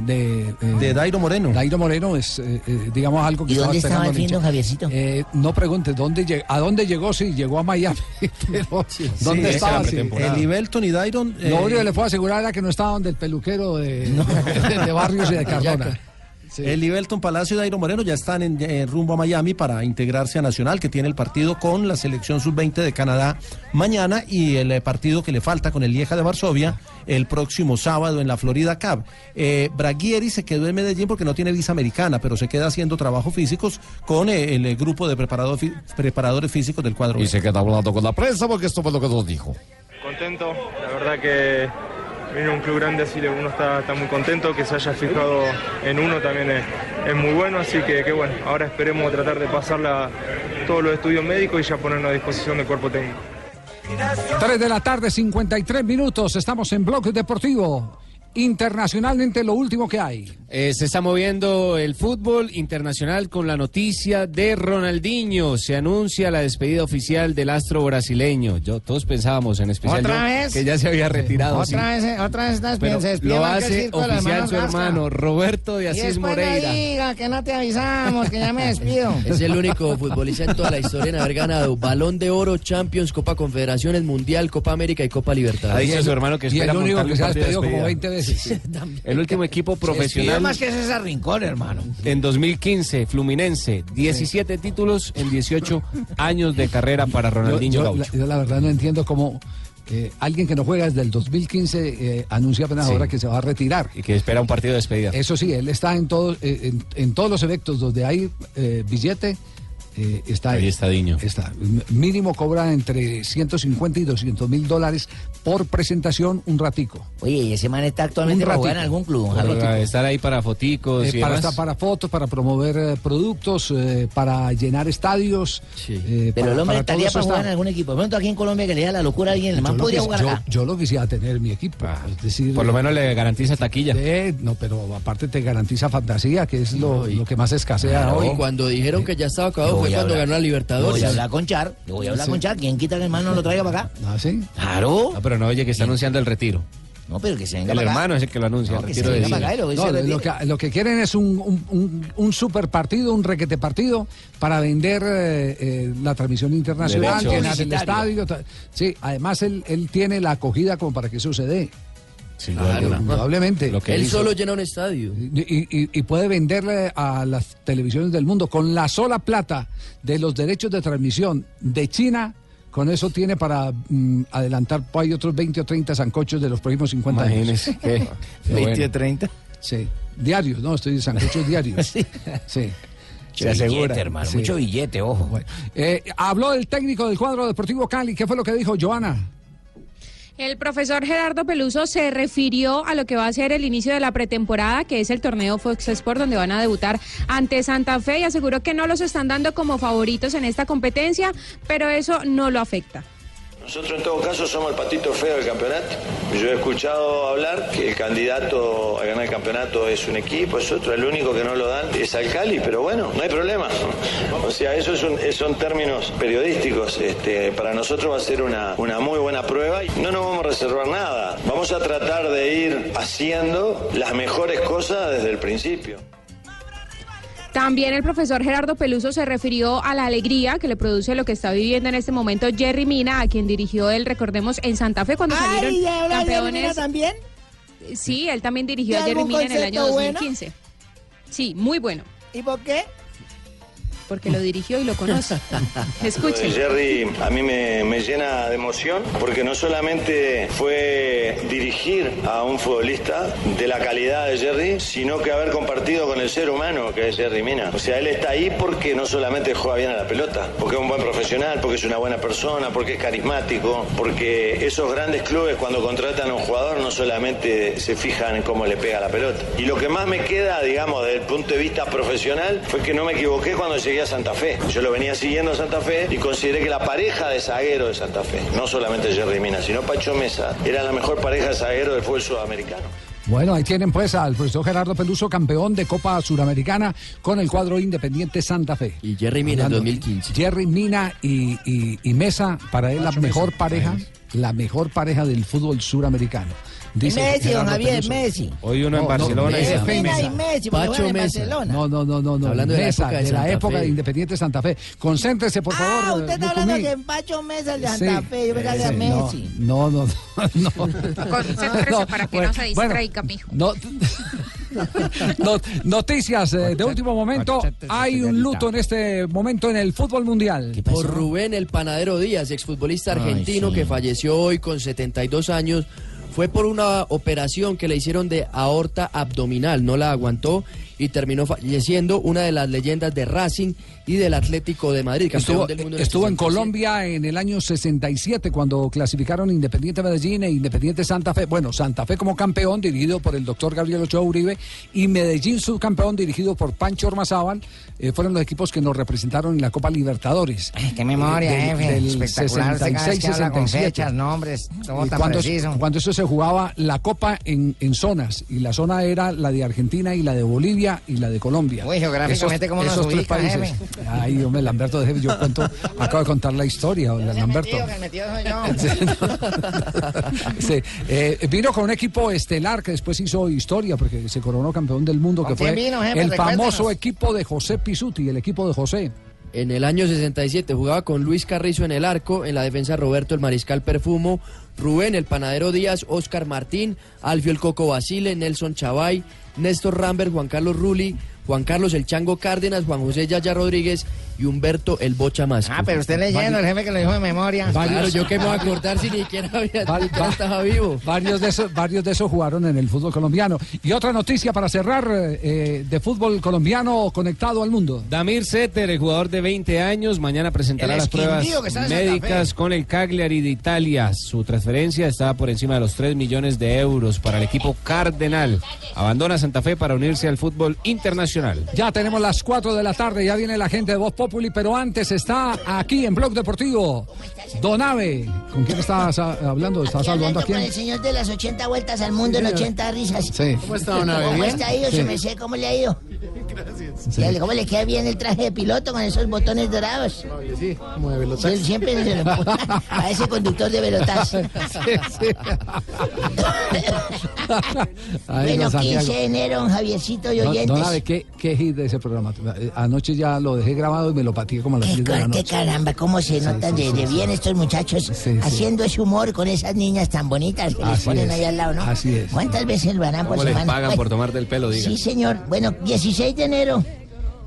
de, de, De Dairo Moreno. Dairo Moreno es, eh, eh, digamos, algo que ¿Y dónde estaba don Javiercito? Eh, no preguntes, ¿dónde lleg- ¿a dónde llegó? Sí, llegó a Miami. [laughs] Pero, ¿Dónde Sí, estaba? Sí. El Ibelton y Dairon. eh, Lo único que le puedo asegurar era que no estaba donde el peluquero [laughs] de, de Barrios y de El Libelton Palacio y Dairo Moreno ya están en, en rumbo a Miami para integrarse a Nacional, que tiene el partido con la selección sub-20 de Canadá mañana y el eh, partido que le falta con el Lieja de Varsovia el próximo sábado en la Florida Cup. Eh, Braguieri se quedó en Medellín porque no tiene visa americana, pero se queda haciendo trabajos físicos con eh, el, eh, grupo de preparadores físicos del cuadro. Y se queda hablando con la prensa porque esto fue lo que nos dijo. Contento, la verdad que venir un club grande así uno está, está muy contento, que se haya fijado en uno también es, es muy bueno, así que, que bueno, ahora esperemos tratar de pasar todos los estudios médicos y ya ponernos a disposición del cuerpo técnico. 3 de la tarde, 53 minutos. Estamos en Bloque Deportivo. Internacionalmente, lo último que hay. Eh, se está moviendo el fútbol internacional con la noticia de Ronaldinho. Se anuncia la despedida oficial del astro brasileño. Yo, todos pensábamos, en especial ¿Otra yo, vez? que ya se había retirado. Otra sí. vez, otra vez estás Pero se despide lo hace oficial su Gasca. hermano Roberto de Asís Moreira. no diga que no te avisamos, que ya me despido. [laughs] Es el único futbolista en toda la historia en haber ganado Balón de Oro, Champions, Copa Confederaciones, Mundial, Copa América y Copa Ha Libertadores. dicho su hermano que Y el espera único que se ha despedido como despedida. 20 veces. [laughs] El último equipo profesional más que César Rincón, hermano. en 2015, Fluminense, 17 títulos en 18 [laughs] años de carrera para Ronaldinho yo, Gaucho. la, yo la verdad no entiendo cómo eh, alguien que no juega desde el 2015 eh, anuncia apenas Sí. ahora que se va a retirar. Y que espera un partido de despedida. Eso sí, él está en, todo, eh, en, en todos los eventos donde hay eh, billete. Eh, está Ahí está Diño. Está. Mínimo cobra entre 150 y 200 mil dólares por presentación un ratico. Oye, ¿y ese man está actualmente para jugar en algún club? Para estar ahí para foticos Eh, y para demás. estar para fotos, para promover eh, productos, eh, para llenar estadios. eh, Pero para- el hombre para estaría para jugar está. en algún equipo. De pronto aquí en Colombia que le da la locura a alguien, el man podría jugar yo, acá. yo lo quisiera tener mi equipo. es decir, Por lo menos le garantiza taquilla. eh, no, pero aparte te garantiza fantasía, que es lo, lo que más escasea Claro, hoy. y cuando dijeron que ya estaba acabado voy fue a cuando hablar- ganó la Libertadores. voy a hablar con Char. Yo voy a hablar Sí. con Char. ¿Quién quita que el man no lo traiga para acá? ¿Ah, sí? Claro. No, pero no, oye, que está anunciando el retiro. No, pero que se venga El para acá. hermano es el que lo anuncia, No, el que se retiro de venga Diño. para acá y lo- No, que, lo que quieren es un, un, un- un super partido, un requete partido para vender eh, eh, la transmisión internacional, llenar el estadio. ta- Sí, además él, él tiene la acogida como para que eso se dé. Sin duda alguna. Indudablemente. Lo que Él hizo. solo llena un estadio. Y, y- y puede venderle a las televisiones del mundo con la sola plata de los derechos de transmisión de China. Con eso tiene para mm, adelantar pues, hay otros 20 o 30 zancochos de los próximos 50 Imagínese. [laughs] años. qué- qué 20 bueno. o 30. Sí, diarios, no, estoy de zancochos diarios. [laughs] Sí. Sí. Mucho billete, hermano. Sí. Mucho billete, ojo. Bueno, eh, habló el técnico del cuadro deportivo Cali. ¿Qué fue lo que dijo Joana? El profesor Gerardo Peluso se refirió a lo que va a ser el inicio de la pretemporada, que es el torneo Fox Sport, donde van a debutar ante Santa Fe y aseguró que no los están dando como favoritos en esta competencia, pero eso no lo afecta. Nosotros en todo caso somos el patito feo del campeonato. Yo he escuchado hablar que el candidato a ganar el campeonato es un equipo, es otro, el único que no lo dan es al Cali, pero bueno, no hay problema. O sea, eso es un- son términos periodísticos. Este, para nosotros va a ser una, una muy buena prueba y no nos vamos a reservar nada. Vamos a tratar de ir haciendo las mejores cosas desde el principio. También el profesor Gerardo Peluso se refirió a la alegría que le produce lo que está viviendo en este momento Jerry Mina, a quien dirigió él, recordemos, en Santa Fe cuando Ay, salieron ¿y campeones. Mina también? Sí, él también dirigió ¿Y a Jerry Mina en el año concepto bueno? 2015. Sí, muy bueno, ¿Y por qué? Porque lo dirigió y lo conoce. [laughs] Lo Escuchen. de Jerry a mí me, me llena de emoción porque no solamente fue dirigir a un futbolista de la calidad de Jerry, sino que haber compartido con el ser humano que es Jerry Mina. O sea, él está ahí porque no solamente juega bien a la pelota, porque es un buen profesional, porque es una buena persona, porque es carismático, porque esos grandes clubes cuando contratan a un jugador no solamente se fijan en cómo le pega la pelota. Y lo que más me queda, digamos, desde el punto de vista profesional, fue que no me equivoqué cuando llegué a Santa Fe. Yo lo venía siguiendo a Santa Fe y consideré que la pareja de zaguero de Santa Fe, no solamente Jerry Mina, sino Pacho Mesa, era la mejor pareja de zaguero del fútbol sudamericano. Bueno, ahí tienen pues al profesor Gerardo Peluso, campeón de Copa Suramericana con el cuadro Independiente Santa Fe. Y Jerry Mina en Hablando- 2015. Jerry Mina y, y- y Mesa, para él la mejor pareja, la mejor pareja del fútbol suramericano. Dice Messi, don Javier, Peluso. Messi. Hoy uno en Barcelona y Messi, Pacho Mesa. Barcelona. No, no, no, no, no. Hablando de la época de de la época de Independiente Santa Fe. Concéntrese, por Ah, favor. usted está hablando en Pacho Mesa el de Santa Sí. Fe, yo pensaba que Messi. No, no, no. no. Concéntrese para que no se distraiga, mijo. No- [laughs] no- noticias eh, de último momento. Hay un luto en este momento en el fútbol mundial. Por Rubén el Panadero Díaz, exfutbolista Ay, argentino sí. que falleció hoy con 72 años. Fue por una operación que le hicieron de aorta abdominal, no la aguantó y terminó falleciendo una de las leyendas de Racing y del Atlético de Madrid. campeón Estuvo, del mundo el estuvo en 67. Colombia en el año 67 cuando clasificaron Independiente Medellín e Independiente Santa Fe. Bueno, Santa Fe como campeón dirigido por el doctor Gabriel Ochoa Uribe y Medellín subcampeón dirigido por Pancho Ormazábal. eh, fueron los equipos que nos representaron en la Copa Libertadores. Qué memoria, Del- jefe. del Espectacular. Usted cada vez que habla con 66-67. fechas, nombres, todo Y tan cuando, preciso. cuando eso se jugaba la Copa en, en zonas y la zona era la de Argentina y la de Bolivia y la de Colombia. Uy, geográficamente, ¿cómo nos esos tres ubica, países. jefe? Ay, hombre, Lamberto, déjeme, yo cuento, acabo de contar la historia, hola, Lamberto. Metido soy yo. [laughs] [laughs] Sí, eh, vino con un equipo estelar que después hizo historia porque se coronó campeón del mundo, que ¿Con fue quién vino, jefe? el famoso equipo de José Pisuti, el equipo de José. En el año 67 jugaba con Luis Carrizo en el arco, en la defensa Roberto el Mariscal Perfumo, Rubén el Panadero Díaz, Oscar Martín, Alfio el Coco Basile, Nelson Chavay, Néstor Rambert, Juan Carlos Rulli, Juan Carlos el Chango Cárdenas, Juan José Yaya Rodríguez y Humberto el Bocha Masco. Ah, pero usted leyendo, el jefe que lo dijo de memoria. Claro, yo que me voy a acordar si ni [laughs] siquiera había, estaba vivo. Varios de esos, varios de esos jugaron en el fútbol colombiano. Y otra noticia para cerrar eh, de fútbol colombiano conectado al mundo. Damir Setter, el jugador de 20 años, mañana presentará las pruebas médicas con el Cagliari de Italia. Su transferencia está por encima de los 3 millones de euros para el equipo Cardenal. Abandona Santa Fe para unirse al fútbol internacional. Ya tenemos las 4 de la tarde, ya viene la gente de Voz Populi, pero antes está aquí en Blog Deportivo Donave. ¿Con quién estás ah, hablando? ¿Estás saludando a Hablando con quién? el señor de las 80 vueltas al mundo en Sí, 80 risas. Sí. ¿Cómo está, don Abe? ¿Cómo está ido, Sí. se me sé? ¿Cómo le ha ido? Sí. Sí, ¿Cómo le queda bien el traje de piloto con esos botones dorados? Sí, como de Sí, velotaxi. él siempre se lo pone a ese conductor de velotaxi. Ay, bueno, don Santiago. 15 de enero, don Javiercito y oyentes. Don Abe, ¿qué, qué hit de ese programa? Anoche ya lo dejé grabado y me lo pateé como a las 10 de la Qué noche. caramba, cómo se notan de, de bien estos muchachos haciendo ese humor con esas niñas tan bonitas que les Así ponen es. ahí al lado, ¿no? Así es. ¿Cuántas veces lo harán por ¿Cómo les semana? pagan Bueno, por tomarte el pelo, diga? Sí, señor. Bueno, 16 de enero.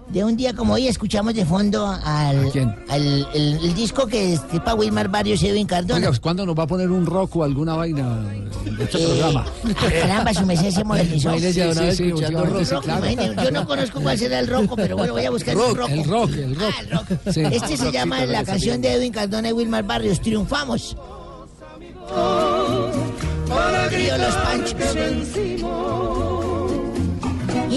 De un día como hoy escuchamos de fondo al, al el, el disco que es para Wilmar Barrios y Edwin Cardona. Oiga, pues, ¿cuándo nos va a poner un rock o alguna vaina de este Eh, programa? ah, caramba, su merced se modernizó. De escuchando rock. Rock, imagínese, Yo no conozco cuál será el rock, pero bueno, voy a buscar Rock, un rock. el rock, el rock. Sí. Este se llama la canción de Edwin Cardona y Wilmar Barrios, Triunfamos. Para Los Panchos.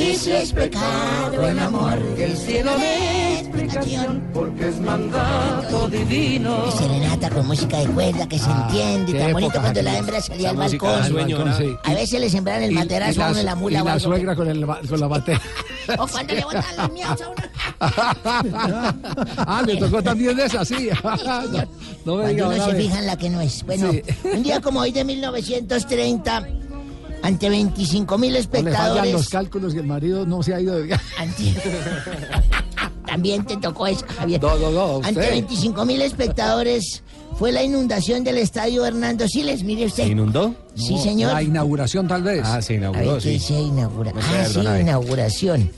Y si es pecado en amor, el cielo me explicará. obligación, porque es mandato divino. Serenata con música de cuerda que se entiende. qué Tan bonito época, cuando la hembra salía al balcón. del balcón, sí. A veces le sembraban el Y- materazo y a uno la- en la mula y la suegra con, el, con la batería. [laughs] O cuando le botan los míos a uno. [laughs] ah, le tocó también esa, sí. [laughs] no, me diga, Cuando uno se fija en la que no es. Bueno, Sí. un día como hoy de 1930, ante 25 mil No le fallan los espectadores. cálculos y el marido no se ha ido de viaje. [laughs] También te tocó eso, Javier. No, no, no, usted. Ante 25 mil espectadores fue la inundación del estadio Hernando Siles. Mire usted. ¿Se inundó? Sí, No, señor. La inauguración, tal vez. Ah, se inauguró, ver, ¿qué sí. dice inaugura? No sé, Ah, sí, inauguración.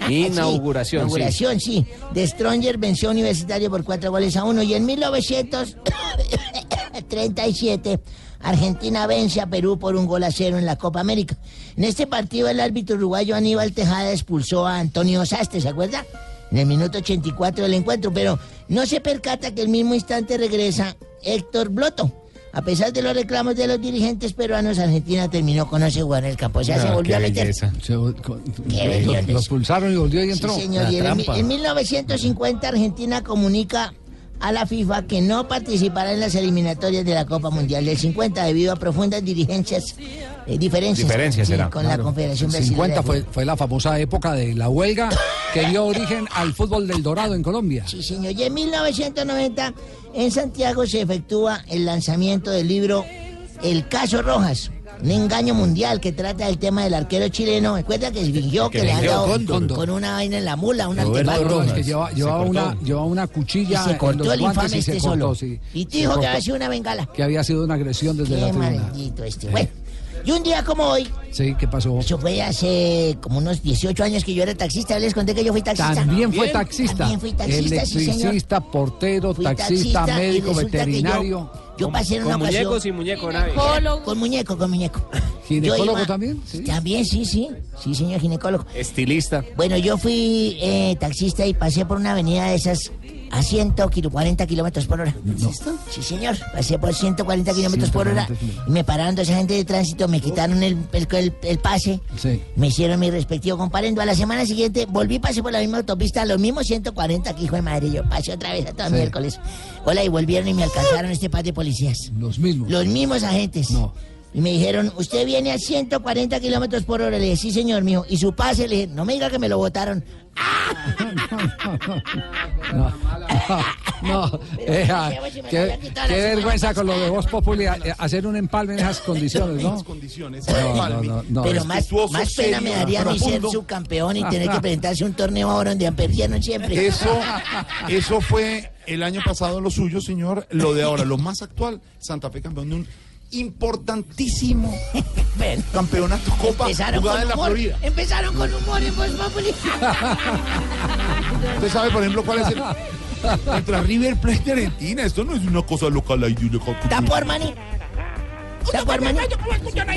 Ah, sí, Inauguración, sí. Inauguración, sí. De Stronger venció a Universitario por cuatro goles a uno. Y en 1937, [coughs] Argentina vence a Perú por un gol a cero en la Copa América. En este partido, el árbitro uruguayo Aníbal Tejada expulsó a Antonio Sastre, ¿se acuerda? En el minuto 84 del encuentro, pero no se percata que el mismo instante regresa Héctor Bloto. A pesar de los reclamos de los dirigentes peruanos, Argentina terminó con 11 jugadores en el campo. O sea, se Ah, volvió a meter. Se con- Qué lo-. Lo pulsaron y volvió y Sí, entró. señor. Y en, el- en 1950 Argentina comunica a la FIFA que no participará en las eliminatorias de la Copa Mundial del 50 debido a profundas dirigencias, eh, diferencias, Diferencias, sí, será. con la. Confederación El Brasileña. 50 fue, fue la famosa época de la huelga que dio origen al fútbol del Dorado en Colombia. Sí, señor. Y en 1990 en Santiago se efectúa el lanzamiento del libro El Caso Rojas. Un engaño mundial que trata del tema del arquero chileno. Recuerda que fingió que, Que le han dado cóndor. con una vaina en la mula, un artefacto. Rojas. que lleva- llevaba, una, llevaba una cuchilla Y se en cortó los el infame y este cortó, solo. sí. Y Se dijo que había sido una bengala. Que había sido una agresión desde la Qué tribuna. maldito este. Bueno, y un día como hoy, Sí, ¿qué pasó? eso fue hace como unos 18 años que yo era taxista. ¿Ya les conté que yo fui taxista? También fue taxista. También fui taxista, sí, señor. Electricista, portero, Fui taxista, taxista médico, resulta que yo- veterinario. Yo pasé en una Con ocasión. muñecos y muñeco, Nave. Con muñeco, con muñeco. [laughs] ¿Ginecólogo también? También, sí, sí. Sí, señor ginecólogo. Estilista. Bueno, yo fui eh, taxista y pasé por una avenida de esas a 140 kilómetros por hora. Sí, señor. Pasé por 140 kilómetros por hora 140 y me pararon dos agentes de tránsito, me quitaron el, el, el- el pase, Sí. me hicieron mi respectivo comparendo. A la semana siguiente volví, pasé por la misma autopista, los mismos 140 que hijo de madre. Yo pasé otra vez a todo Sí. miércoles. Hola, y volvieron y me alcanzaron este par de policías. Los mismos. Los mismos agentes. No. Y me dijeron, usted viene a 140 kilómetros por hora. Le dije, sí, señor mío. Y su pase, le dije, no me diga que me lo votaron. No, no, eh, ah, qué, qué vergüenza con lo de Voz Populi eh, hacer un empalme en esas condiciones, ¿no? [laughs] condiciones. No. Pero más, más pena me daría a mí ser subcampeón y tener que [laughs] presentarse a un torneo ahora donde perdieron siempre. Eso, eso fue el año pasado lo suyo, señor. Lo de ahora, lo más actual, Santa Fe campeón de un importantísimo [laughs] campeonato Copa Empezaron jugada en la humor. Florida. Empezaron con humor en Voz. Usted sabe, por ejemplo, cuál es el [laughs] contra River Plate de Argentina. Esto no es una cosa local ahí una ¿Está por? ¿Está por mani?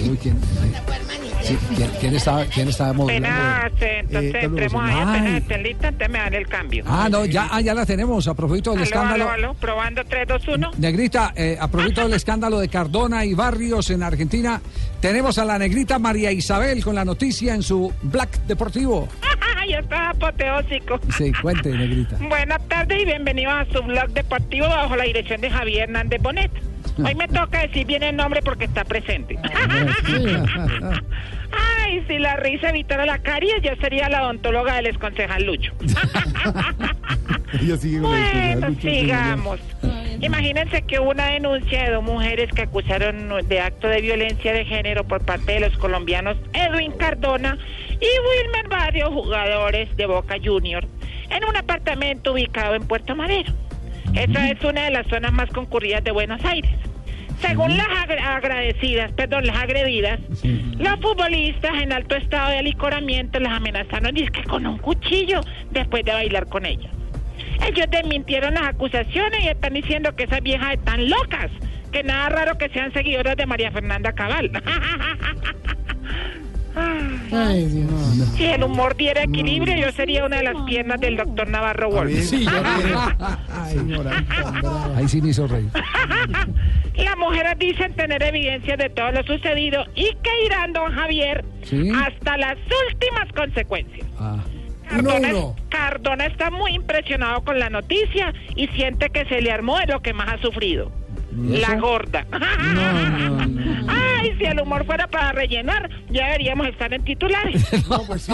Uy, ¿quién, sí, ¿quién, quién está, quién modulando? Apenas, eh, entonces Eh, entremos ahí, Ay. apenas estén listas, entonces me dan el cambio. Ah, no, ya, ah, ya la tenemos. A propósito del escándalo. aló, aló, probando 3, 2, 1. Negrita, eh, a propósito del escándalo de Cardona y Barrios en Argentina, tenemos a la negrita María Isabel con la noticia en su Black Deportivo. [laughs] ya está apoteósico. Sí, cuente, [laughs] negrita. Buenas tardes y bienvenidos a su blog deportivo bajo la dirección de Javier Hernández Bonet. [laughs] Hoy me toca decir bien el nombre porque está presente. [laughs] Ay, si la risa evitara la caries, yo sería la odontóloga del exconcejal Lucho. [laughs] Bueno, sigamos. Imagínense que hubo una denuncia de dos mujeres que acusaron de acto de violencia de género por parte de los colombianos Edwin Cardona y Wilmer Barrio, jugadores de Boca Junior, en un apartamento ubicado en Puerto Madero. Esa es una de las zonas más concurridas de Buenos Aires. Según las agra- agradecidas, perdón, las agredidas, los futbolistas en alto estado de alicoramiento las amenazaron que con un cuchillo después de bailar con ellas. Ellos desmintieron las acusaciones y están diciendo que esas viejas están locas, que nada raro que sean seguidoras de María Fernanda Cabal. [laughs] Si el humor diera equilibrio, yo sería una de las piernas del doctor Navarro Wolf. Sí, yo [laughs] Ahí sí me hizo reír. Las mujeres dicen tener evidencia de todo lo sucedido y que irán, don Javier, Sí. hasta las últimas consecuencias. Ah, Cardona, Cardona está muy impresionado con la noticia y siente que se le armó de lo que más ha sufrido. La gorda. [laughs] Ay, si el humor fuera para rellenar, ya deberíamos estar en titulares. [laughs] No, pues sí.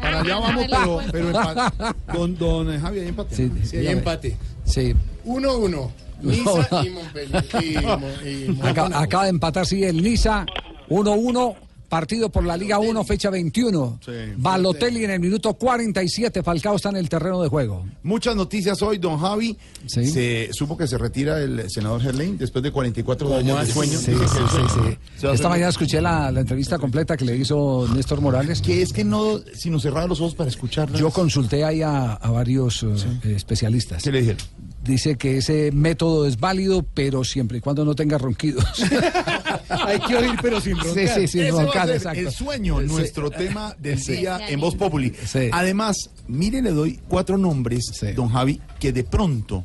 Para allá vamos, pero, pero empate. Don, don Javi, hay empate. Sí, Sí, hay empate. Sí. 1-1. Niza y Montpellier. y Mo- y Mo- Acaba, acaba de empatar, sí, el Niza 1-1. Partido por la Liga 1, fecha 21. Balotelli en el minuto 47. Falcao está en el terreno de juego. Muchas noticias hoy, don Javi. Se supo que se retira el senador Gerlain después de 44 años de sueño. Sí, sí, sí, sí. Esta mañana escuché la, la entrevista completa que le hizo Néstor Morales. Que es que no, si nos cerraba los ojos para escuchar. Yo consulté ahí a, a varios eh, especialistas. ¿Qué le dijeron? Dice que ese método es válido, pero siempre y cuando no tenga ronquidos. [laughs] Hay que oír, pero sin Sí, sí, sin roncar, exacto. El sueño, Sí. nuestro tema del Sí. día en Voz Populi. Además, mire, le doy cuatro nombres, don Javi, que de pronto,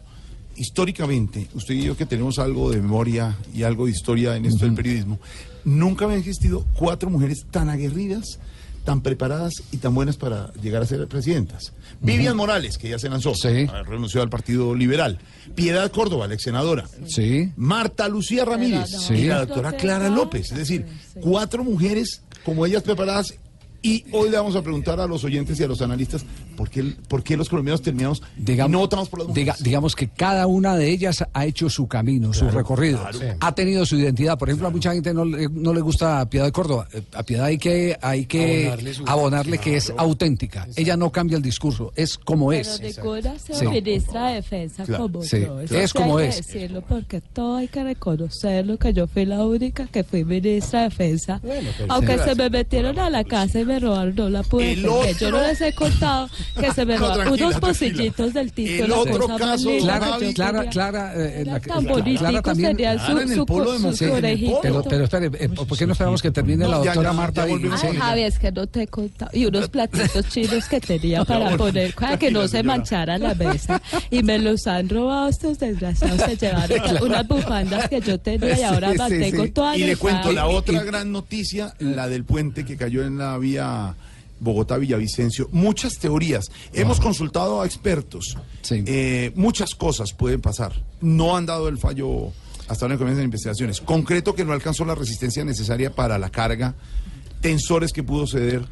históricamente, usted y yo que tenemos algo de memoria y algo de historia en esto del periodismo, nunca habían existido cuatro mujeres tan aguerridas, tan preparadas y tan buenas para llegar a ser presidentas. Vivian Morales, que ya se lanzó, ah, renunció al Partido Liberal. Piedad Córdoba, la ex senadora. Sí. Marta Lucía Ramírez Sí. y la doctora Clara López. Es decir, cuatro mujeres como ellas preparadas. Y hoy le vamos a preguntar a los oyentes y a los analistas por qué, por qué los colombianos terminamos y no votamos por las mujeres. Diga- digamos que cada una de ellas ha hecho su camino, su Claro, recorrido. claro. Sí. Ha tenido su identidad. Por ejemplo, a mucha gente no le, no le gusta a Piedad de Córdoba. Eh, A Piedad hay que, hay que Abonarle su- abonarle que es auténtica. Ella no cambia el discurso, es como es. Pero de corazón, Sí. ministra de Defensa Claro. como Sí, yo. Eso claro. Es como hay que es. decirlo porque todo hay que reconocerlo, que yo fui la única que fui ministra de Defensa. pero- Aunque Sí. se me metieron a la casa y me robaron, no la pude. Yo no les he contado que se me No, unos pocillitos del tinto. El otro caso, Clara, Clara. Clara, eh, la- tan Clara también. tenían su- en el polo de sus Monse- en el orejitas. Pero, pero espere, eh, ¿por qué no esperamos que termine la doctora Marta? y-. Ay, Javi, es que no te he contado. Y unos platitos chinos que tenía [laughs] para poner, para que no se manchara la mesa. Y me los han robado estos desgraciados. Se llevaron [laughs] unas bufandas que yo tenía y ahora mantengo sí. toda Y le cuento la otra gran noticia, la del puente que cayó en la vía Bogotá-Villavicencio. Muchas teorías. Hemos consultado a expertos. Eh, muchas cosas pueden pasar. No han dado el fallo hasta ahora en comienzan investigaciones. Concreto que no alcanzó la resistencia necesaria para la carga, tensores que pudo ceder,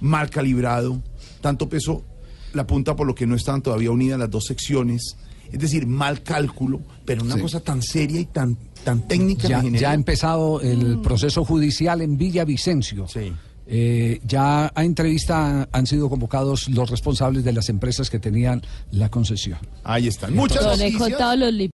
mal calibrado, tanto peso la punta por lo que no estaban todavía unidas las dos secciones. Es decir, mal cálculo, pero una Sí. cosa tan seria y tan, tan técnica Ya, ya ha empezado el proceso judicial en Villavicencio. Eh, ya a entrevista han sido convocados los responsables de las empresas que tenían la concesión. Ahí están. Contado los